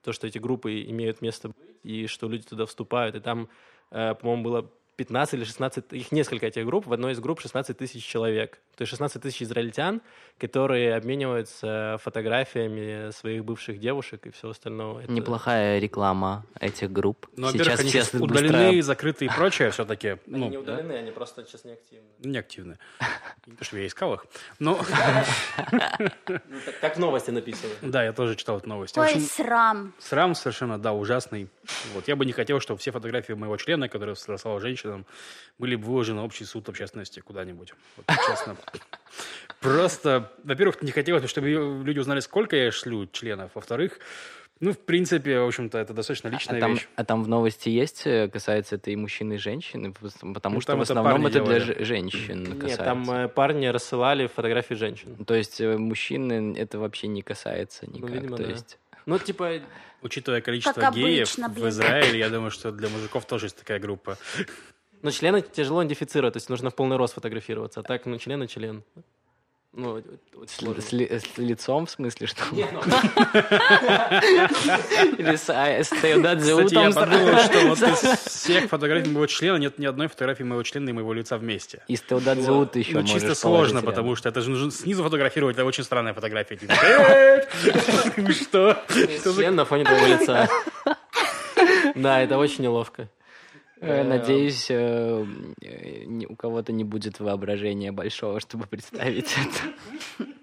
то, что эти группы имеют место быть, и что люди туда вступают. И там, э, по-моему, было 15 или 16, их несколько этих групп, в одной из групп 16 тысяч человек. То есть 16 тысяч израильтян, которые обмениваются фотографиями своих бывших девушек и всего остального. Это... Неплохая реклама этих групп. Ну, во-первых, они сейчас удалены, быстро... закрыты и прочее все-таки. <laughs> Они ну, не удалены, да? они просто сейчас неактивны. Неактивны. Не то, что я искал их. Но... <laughs> <laughs> Ну, как в новости написано. Да, я тоже читал эту новость. Ой, срам. Срам совершенно, да, ужасный. Вот. Я бы не хотел, чтобы все фотографии моего члена, которые слала женщина, женщинам были бы выложены на общий суд общественности куда-нибудь. Вот, честно. Просто, во-первых, не хотелось бы, чтобы люди узнали, сколько я шлю членов. Во-вторых, ну, в принципе, в общем-то, это достаточно личная а, там, вещь. а там в новости есть, э, касается это и мужчин, и женщин? Потому Ну, что там в это основном парни это для делали. же- женщин Нет, касается. там э, парни рассылали фотографии женщин. То есть э, мужчины это вообще не касается никак. видимо, То да. есть Ну, типа, Учитывая количество Как геев обычно, в. Израиле, я думаю, что для мужиков тоже есть такая группа. Ну, члены тяжело идентифицировать, то есть нужно в полный рост фотографироваться. А так, ну, член и член. Ну, с, с ли- с лицом, в смысле, что? Ну, Или с, а, Кстати, я подумал, что вот <laughs> из всех фотографий моего члена нет ни одной фотографии моего члена и моего лица вместе. И с Теодадзе Ут еще Ну, чисто сложно, потому что это же нужно снизу фотографировать, это очень странная фотография. Типа, «Э, <laughs> Что? Член на фоне твоего лица. <laughs> Да, это очень неловко. Э, Надеюсь, э, э, у кого-то не будет воображения большого, чтобы представить это. <laughs>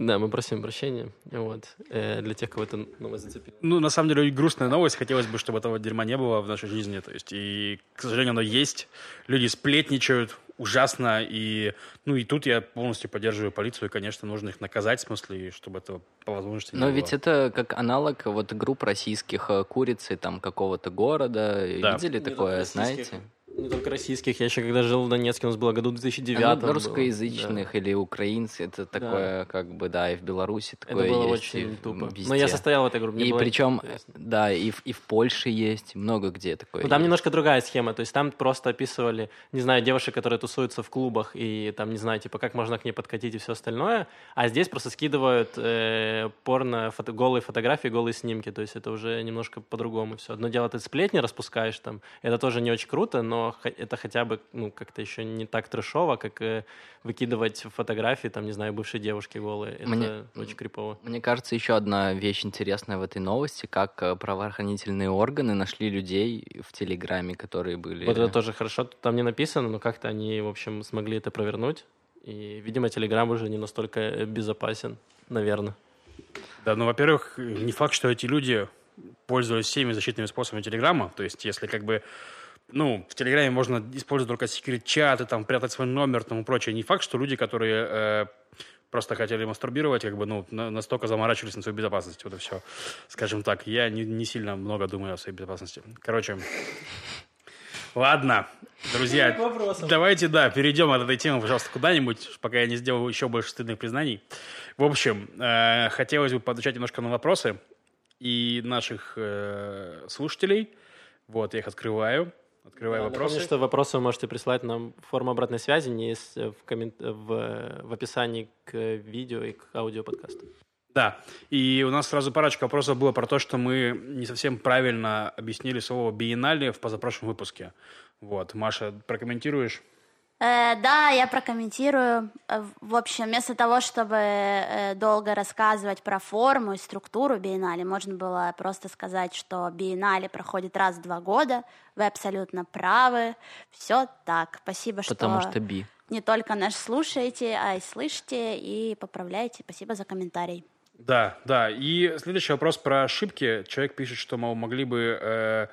Да, мы просим прощения. Вот. Э, Для тех, кого это новость зацепила. Ну, на самом деле, грустная новость. Хотелось бы, чтобы этого дерьма не было в нашей жизни. То есть, и, к сожалению, оно есть. Люди сплетничают ужасно. И, ну, и тут я полностью поддерживаю полицию. И, конечно, нужно их наказать, в смысле, чтобы этого по возможности не Но было. ведь это как аналог вот групп российских э, курицы там какого-то города. Да. Видели Не такое, только российских. знаете? Не только российских. Я еще когда жил в Донецке, у нас было году в 2009. А, ну, было. русскоязычных или украинцы, это такое, как бы, да, и в Беларуси Да. такое Это было есть. очень тупо. везде. Но я состоял в этой группе. И было причем, интересно. да, и в, и в Польше есть, много где такое Ну, там есть. немножко другая схема. То есть там просто описывали, не знаю, девушек, которые тусуются в клубах, и там, не знаю, типа, как можно к ней подкатить и все остальное. А здесь просто скидывают э, порно, фото, голые фотографии, голые снимки. То есть это уже немножко по-другому все. Одно дело, ты сплетни распускаешь там. Это тоже не очень круто, но это хотя бы, ну, как-то еще не так трешово, как э, выкидывать фотографии, там, не знаю, бывшей девушки голые. Это Мне- очень крипово. Мне кажется, еще одна вещь интересная в этой новости, как э, правоохранительные органы нашли людей в Телеграме, которые были... Вот это тоже хорошо. Там не написано, но как-то они, в общем, смогли это провернуть. И, видимо, Телеграм уже не настолько э, безопасен, наверное. Да, ну, во-первых, не факт, что эти люди пользовались всеми защитными способами Телеграма. То есть, если как бы ну, в Телеграме можно использовать только секрет-чаты, там, прятать свой номер, тому прочее. Не факт, что люди, которые э, просто хотели мастурбировать, как бы, ну, на- настолько заморачивались на свою безопасность. Вот и все. Скажем так, я не, не сильно много думаю о своей безопасности. Короче, ладно, друзья, давайте, да, перейдем от этой темы, пожалуйста, куда-нибудь, пока я не сделал еще больше стыдных признаний. В общем, э, хотелось бы поотвечать немножко на вопросы и наших э, слушателей. Вот, я их открываю. Открываю Напомню, вопросы. что вопросы вы можете присылать нам в форму обратной связи, не есть в, коммент... в, в описании к видео и к аудиоподкасту. Да, и у нас сразу парочка вопросов было про то, что мы не совсем правильно объяснили слово «биеннале» в позапрошлом выпуске. Вот, Маша, прокомментируешь? Э, да, я прокомментирую. Э, В общем, вместо того, чтобы э, долго рассказывать про форму и структуру биеннале, можно было просто сказать, что биеннале проходит раз в два года. Вы абсолютно правы. Все так. Спасибо, что, Потому что би. не только нас слушаете, а и слышите и поправляете. Спасибо за комментарий. Да, да. И следующий вопрос про ошибки. Человек пишет, что, мол, могли бы э,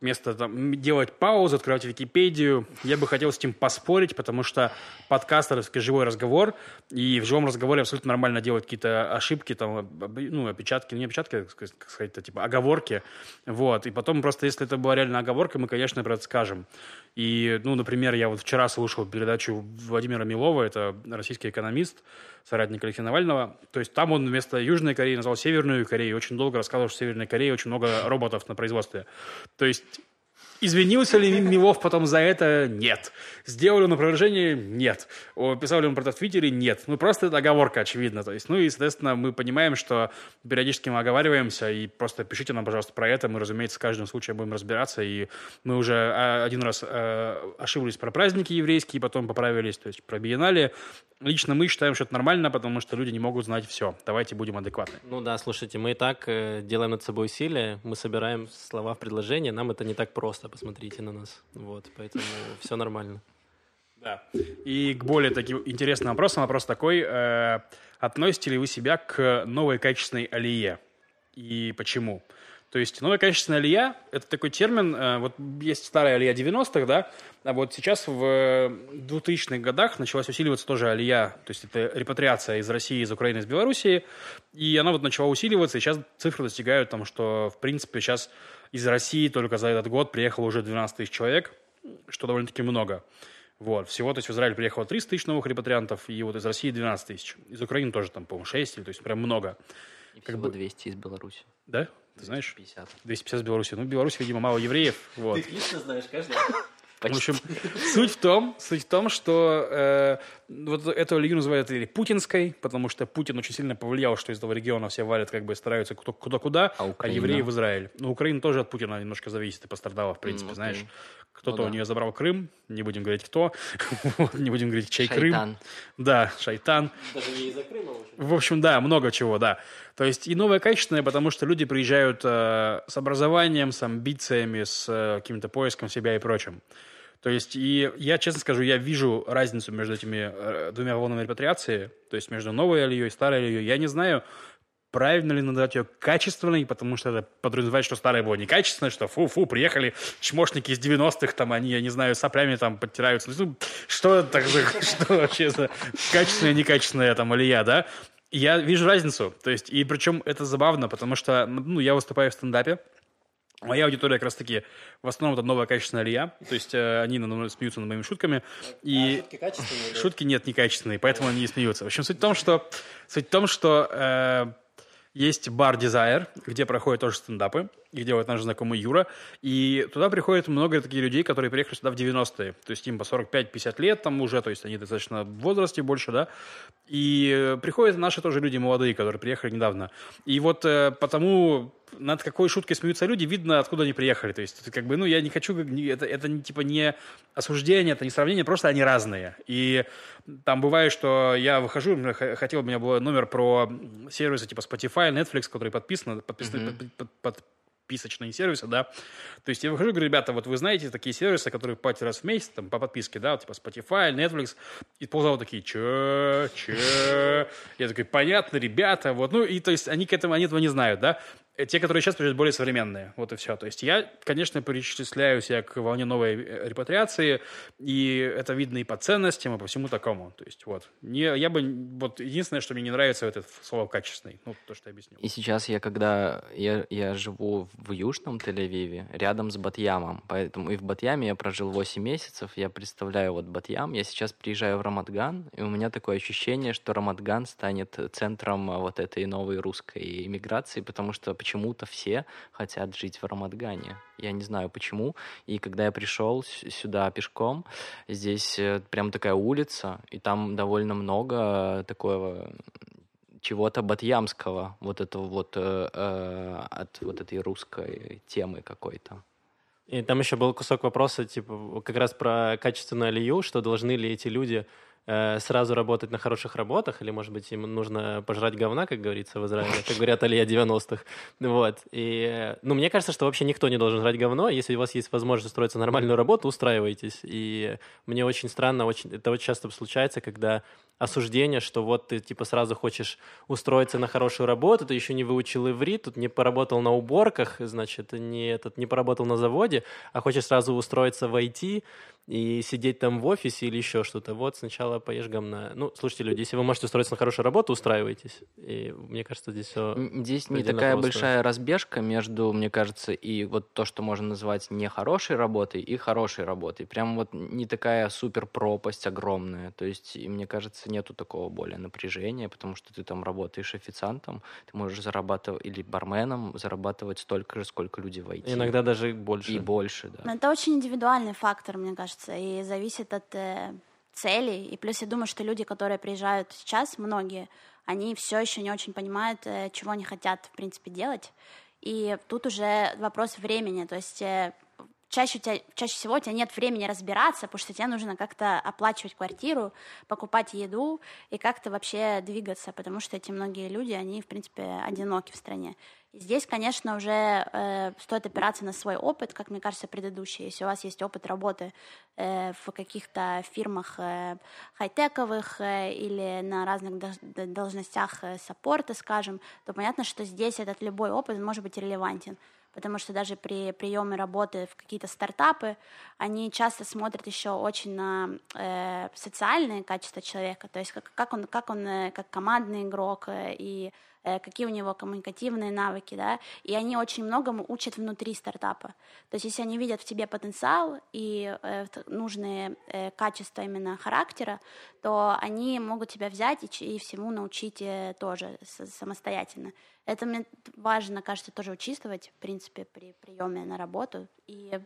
вместо там, делать паузу, открывать Википедию. Я бы хотел с этим поспорить, потому что подкаст — это всё-таки живой разговор, и в живом разговоре абсолютно нормально делать какие-то ошибки, там, ну, опечатки, не опечатки, как сказать, типа оговорки. Вот. И потом просто, если это была реально оговорка, мы, конечно, про это скажем. И, ну, например, я вот вчера слушал передачу Владимира Милова, это российский экономист, соратник Алексея Навального. То есть там он вместо Южной Кореи назвал Северную Корею. Очень долго рассказывал, что в Северной Корее очень много роботов на производстве. То есть Извинился ли Милов потом за это? Нет. Сделал ли он опровержение? Нет. Писал ли он про это в Твиттере? Нет. Ну, просто это оговорка, очевидно. То есть, ну и, соответственно, мы понимаем, что периодически мы оговариваемся, и просто пишите нам, пожалуйста, про это. Мы, разумеется, с каждым случаем будем разбираться. И мы уже а, один раз а, ошиблись про праздники еврейские, потом поправились, то есть про биеннале. Лично мы считаем, что это нормально, потому что люди не могут знать все. Давайте будем адекватны. Ну да, слушайте, мы и так э, делаем над собой усилия, мы собираем слова в предложение, нам это не так просто, посмотрите на нас. Вот, поэтому <laughs> все нормально. Да. И к более таким интересным вопросам. Вопрос такой. э, относите ли вы себя к новой качественной алие? И почему? То есть новая качественная алия – это такой термин, э, вот есть старая алия 90-х, да, а вот сейчас в 2000-х годах началась усиливаться тоже алия, то есть это репатриация из России, из Украины, из Белоруссии, и она вот начала усиливаться, и сейчас цифры достигают там, что в принципе сейчас из России только за этот год приехало уже 12 тысяч человек, что довольно-таки много. Вот. Всего, то есть в Израиль приехало 300 тысяч новых репатриантов, и вот из России 12 тысяч. Из Украины тоже там, по-моему, 6, то есть прям много. И как бы 200 из Беларуси. Да? Ты знаешь? 250. 250 из Беларуси. Ну, в Беларуси, видимо, мало евреев. Вот. Ты отлично знаешь каждый. В общем, суть в том, суть в том, что э, вот эту лигу называют или путинской, потому что Путин очень сильно повлиял, что из этого региона все валят, как бы стараются куда-куда, А а, евреи в Израиль. Ну, Украина тоже от Путина немножко зависит и пострадала, в принципе, М, окей. знаешь. Кто-то Ну у да. нее забрал Крым, не будем говорить кто, <laughs> не будем говорить чей Крым. Шайтан. Да, шайтан. Даже не из-за Крыма, в общем. В общем, да, много чего, да. То есть и новое качественное, потому что люди приезжают э, с образованием, с амбициями, с э, каким-то поиском себя и прочим. То есть, и я честно скажу, я вижу разницу между этими э, двумя волнами репатриации, то есть между новой алией и старой алией. Я не знаю, правильно ли назвать ее качественной, потому что это подразумевает, что старая была некачественная, что фу-фу, приехали чмошники из 90-х, там они, я не знаю, соплями там подтираются. Ну, что это так за, <laughs> что вообще за качественная, некачественная там алия, да? Я вижу разницу, то есть, и причем это забавно, потому что, ну, я выступаю в стендапе, Моя аудитория как раз-таки в основном это новая качественная алия, то есть э, они мной смеются над моими шутками, и Шутки качественные. Шутки нет некачественные, поэтому они не смеются. В общем, суть в том, что, суть в том, что э, есть бар Desire, где проходят тоже стендапы, их делает наш знакомый Юра, и туда приходит много таких людей, которые приехали сюда в 90-е, то есть им по 45-50 лет там уже, то есть они достаточно в возрасте больше, да, и э, приходят наши тоже люди молодые, которые приехали недавно. И вот э, потому над какой шуткой смеются люди, видно, откуда они приехали. То есть, это как бы, ну, я не хочу, это, это не, типа не осуждение, это не сравнение, просто они разные. И там бывает, что я выхожу, хотел, у меня был номер про сервисы типа Spotify, Netflix, которые подписаны, подписаны под- под- под- подписочные сервисы, да. То есть я выхожу, говорю, ребята, вот вы знаете такие сервисы, которые платят раз в месяц, там, по подписке, да, типа Spotify, Netflix, и ползал такие, че, че, я такой, понятно, ребята, вот, ну, и то есть они к этому, они этого не знают, да. Э, Те, которые сейчас приезжают, более современные, вот и все. То есть я, конечно, причисляю себя к волне новой э, репатриации, и это видно и по ценностям, и по всему такому. То есть вот, не, я бы, вот, единственное, что мне не нравится, это слово «качественный», ну, то, что я объяснил. И сейчас я, когда я, я живу в Южном Тель-Авиве, рядом с Батьямом, поэтому и в Батьяме я прожил 8 месяцев, я представляю вот Батьям, я сейчас приезжаю в Рамадган, и у меня такое ощущение, что Рамадган станет центром а, вот этой новой русской иммиграции, потому что почему-то все хотят жить в Рамадгане. Я не знаю почему. И когда я пришел сюда пешком, здесь э, прям такая улица, и там довольно много такого чего-то батьямского, вот этого вот э, э, от вот этой русской темы какой-то. И там еще был кусок вопроса, типа, как раз про качественную алию, что должны ли эти люди сразу работать на хороших работах, или, может быть, им нужно пожрать говна, как говорится в Израиле, как говорят алия 90-х. Вот. И, э, ну, мне кажется, что вообще никто не должен жрать говно. Если у вас есть возможность устроиться на нормальную работу, устраивайтесь. И мне очень странно, очень, это очень часто случается, когда осуждение, что вот ты типа сразу хочешь устроиться на хорошую работу, ты еще не выучил иврит, тут не поработал на уборках, значит, не, этот, не поработал на заводе, а хочешь сразу устроиться в IT и сидеть там в офисе или еще что-то. Вот сначала поешь говна. Ну, слушайте, люди, если вы можете устроиться на хорошую работу, устраивайтесь. И мне кажется, здесь все... Здесь не такая просто. большая разбежка между, мне кажется, и вот то, что можно назвать нехорошей работой, и хорошей работой. Прям вот не такая супер пропасть огромная. То есть, и мне кажется, нету такого более напряжения, потому что ты там работаешь официантом, ты можешь зарабатывать, или барменом, зарабатывать столько же, сколько люди в IT. Иногда даже больше. И больше, да. Но это очень индивидуальный фактор, мне кажется, и зависит от э, целей. И плюс я думаю, что люди, которые приезжают сейчас, многие, они все еще не очень понимают, э, чего они хотят, в принципе, делать. И тут уже вопрос времени. То есть э, чаще, у тебя, чаще всего у тебя нет времени разбираться, потому что тебе нужно как-то оплачивать квартиру, покупать еду и как-то вообще двигаться, потому что эти многие люди, они, в принципе, одиноки в стране. Здесь, конечно, уже э, стоит опираться на свой опыт, как мне кажется, предыдущий. Если у вас есть опыт работы э, в каких-то фирмах э, хай-тековых э, или на разных должностях э, саппорта, скажем, то понятно, что здесь этот любой опыт может быть релевантен потому что даже при приеме работы в какие-то стартапы они часто смотрят еще очень на э, социальные качества человека, то есть как, как он, как он э, как командный игрок э, и какие у него коммуникативные навыки, да, и они очень многому учат внутри стартапа. То есть если они видят в тебе потенциал и э, нужные э, качества именно характера, то они могут тебя взять и, всему научить э, тоже самостоятельно. Это мне важно, кажется, тоже учитывать, в принципе, при приеме на работу. И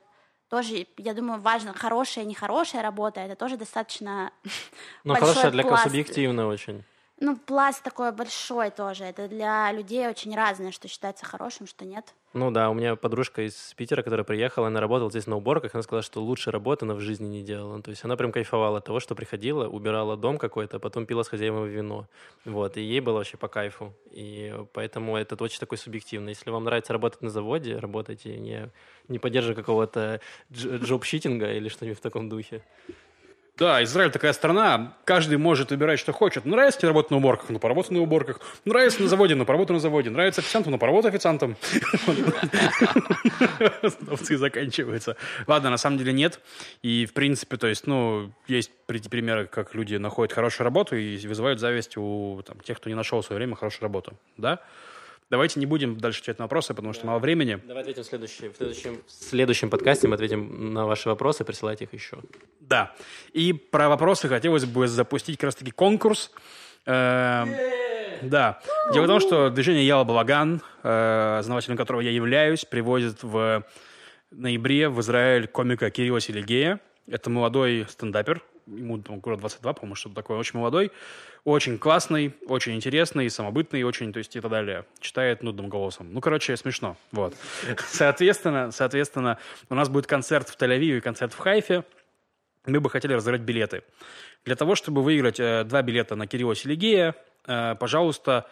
тоже, я думаю, важно, хорошая, нехорошая работа, это тоже достаточно <laughs> Ну, хорошая для субъективно очень. Ну, пласт такой большой тоже. Это для людей очень разное, что считается хорошим, что нет. Ну да, у меня подружка из Питера, которая приехала, она работала здесь на уборках, она сказала, что лучше работы она в жизни не делала. То есть она прям кайфовала от того, что приходила, убирала дом какой-то, а потом пила с хозяевами вино. Вот, и ей было вообще по кайфу. И поэтому это очень такой субъективно. Если вам нравится работать на заводе, работайте, не, не поддерживая какого-то джоб-щитинга или что-нибудь в таком духе. Да, Израиль такая страна, каждый может выбирать, что хочет. Нравится тебе работать на уборках, ну поработай на уборках. Нравится на заводе, ну поработай на заводе. Нравится официантом, ну поработай официантом. Овцы заканчиваются. Ладно, на самом деле нет. И, в принципе, то есть, ну, есть примеры, как люди находят хорошую работу и вызывают зависть у тех, кто не нашел в свое время хорошую работу. Да? Давайте не будем дальше отвечать на вопросы, потому что да. мало времени. Давай ответим в, следующий, в, следующем, в следующем подкасте, мы ответим на ваши вопросы, присылайте их еще. Да. И про вопросы хотелось бы запустить как раз-таки конкурс. Эм, да. Дело в том, что движение Яла Балаган, э, основателем которого я являюсь, привозит в ноябре в Израиль комика Кирилла Селигея. Это молодой стендапер, ему там, год 22, по-моему, что-то такое, очень молодой, очень классный, очень интересный, самобытный, очень, то есть и так далее. Читает нудным голосом. Ну, короче, смешно. Вот. Соответственно, соответственно, у нас будет концерт в Тель-Авиве и концерт в Хайфе. Мы бы хотели разыграть билеты. Для того, чтобы выиграть э, два билета на Кирилла Селигея, э, пожалуйста,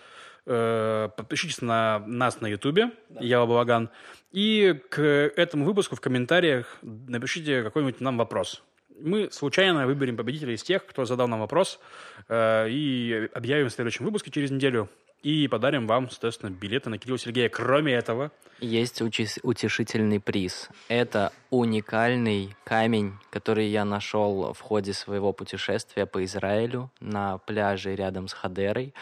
э, подпишитесь на нас на Ютубе, да. Ява Балаган, и к этому выпуску в комментариях напишите какой-нибудь нам вопрос мы случайно выберем победителя из тех, кто задал нам вопрос, э, и объявим в следующем выпуске через неделю. И подарим вам, соответственно, билеты на Кирилла Сергея. Кроме этого... Есть утешительный приз. Это уникальный камень, который я нашел в ходе своего путешествия по Израилю на пляже рядом с Хадерой.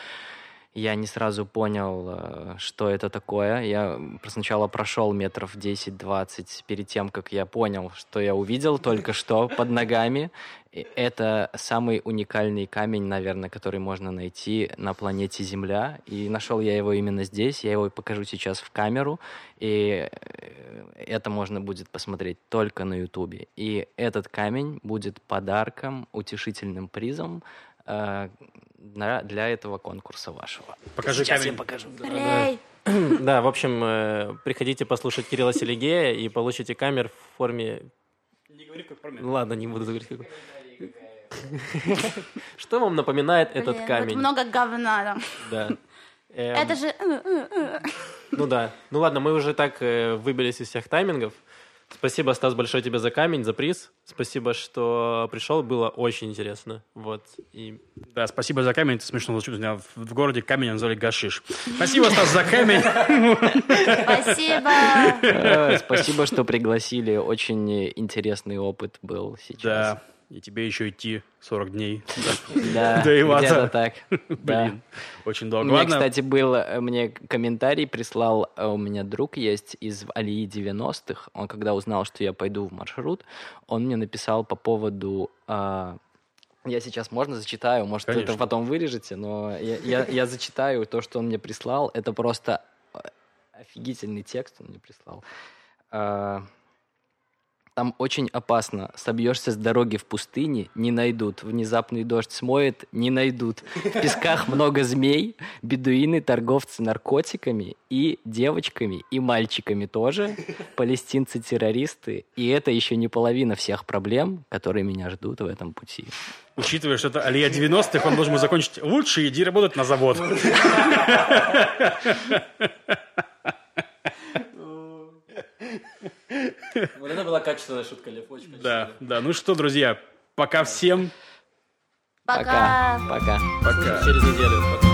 Я не сразу понял, э, что это такое. Я сначала прошел метров 10-20 перед тем, как я понял, что я увидел только что под ногами. Это самый уникальный камень, наверное, который можно найти на планете Земля. И нашел я его именно здесь. Я его покажу сейчас в камеру. И э, это можно будет посмотреть только на Ютубе. И этот камень будет подарком, утешительным призом для этого конкурса вашего. Покажи Сейчас камень. я покажу. <clears throat> Да, в общем, э, приходите послушать Кирилла Селигея и получите камер в форме... Не говори как про Ладно, не буду говорить как... <laughs> Что вам напоминает этот камень? много говна там. Да. Это же... Э, э, ну да. Ну ладно, мы уже так выбились из всех таймингов. Спасибо, Стас, большое тебе за камень, за приз. Спасибо, что пришел, было очень интересно. Вот. И... Да, спасибо за камень, это смешно звучит. У меня в городе камень назвали Гашиш. Спасибо, Стас, за камень. Спасибо. Э, спасибо, что пригласили. Очень интересный опыт был сейчас. Да. И тебе еще идти 40 дней да, <laughs> до Ивата. так. <laughs> Блин, очень долго. У меня, кстати, был, э, мне комментарий прислал, э, у меня друг есть из Алии 90-х, он когда узнал, что я пойду в маршрут, он мне написал по поводу а, я сейчас, можно, зачитаю, может, Конечно. это потом вырежете, но я, я, я зачитаю то, что он мне прислал. Это просто э, офигительный текст он мне прислал. Там очень опасно. Собьешься с дороги в пустыне, не найдут. Внезапный дождь смоет, не найдут. В песках много змей, бедуины, торговцы наркотиками и девочками, и мальчиками тоже. Палестинцы-террористы. И это еще не половина всех проблем, которые меня ждут в этом пути. Учитывая, что это Алия 90-х, он должен был закончить «Лучше иди работать на завод». <laughs> Вот это была качественная шутка, Лев, очень Да, да. Ну что, друзья, пока всем. Пока. Пока. Пока. Через неделю. Пока.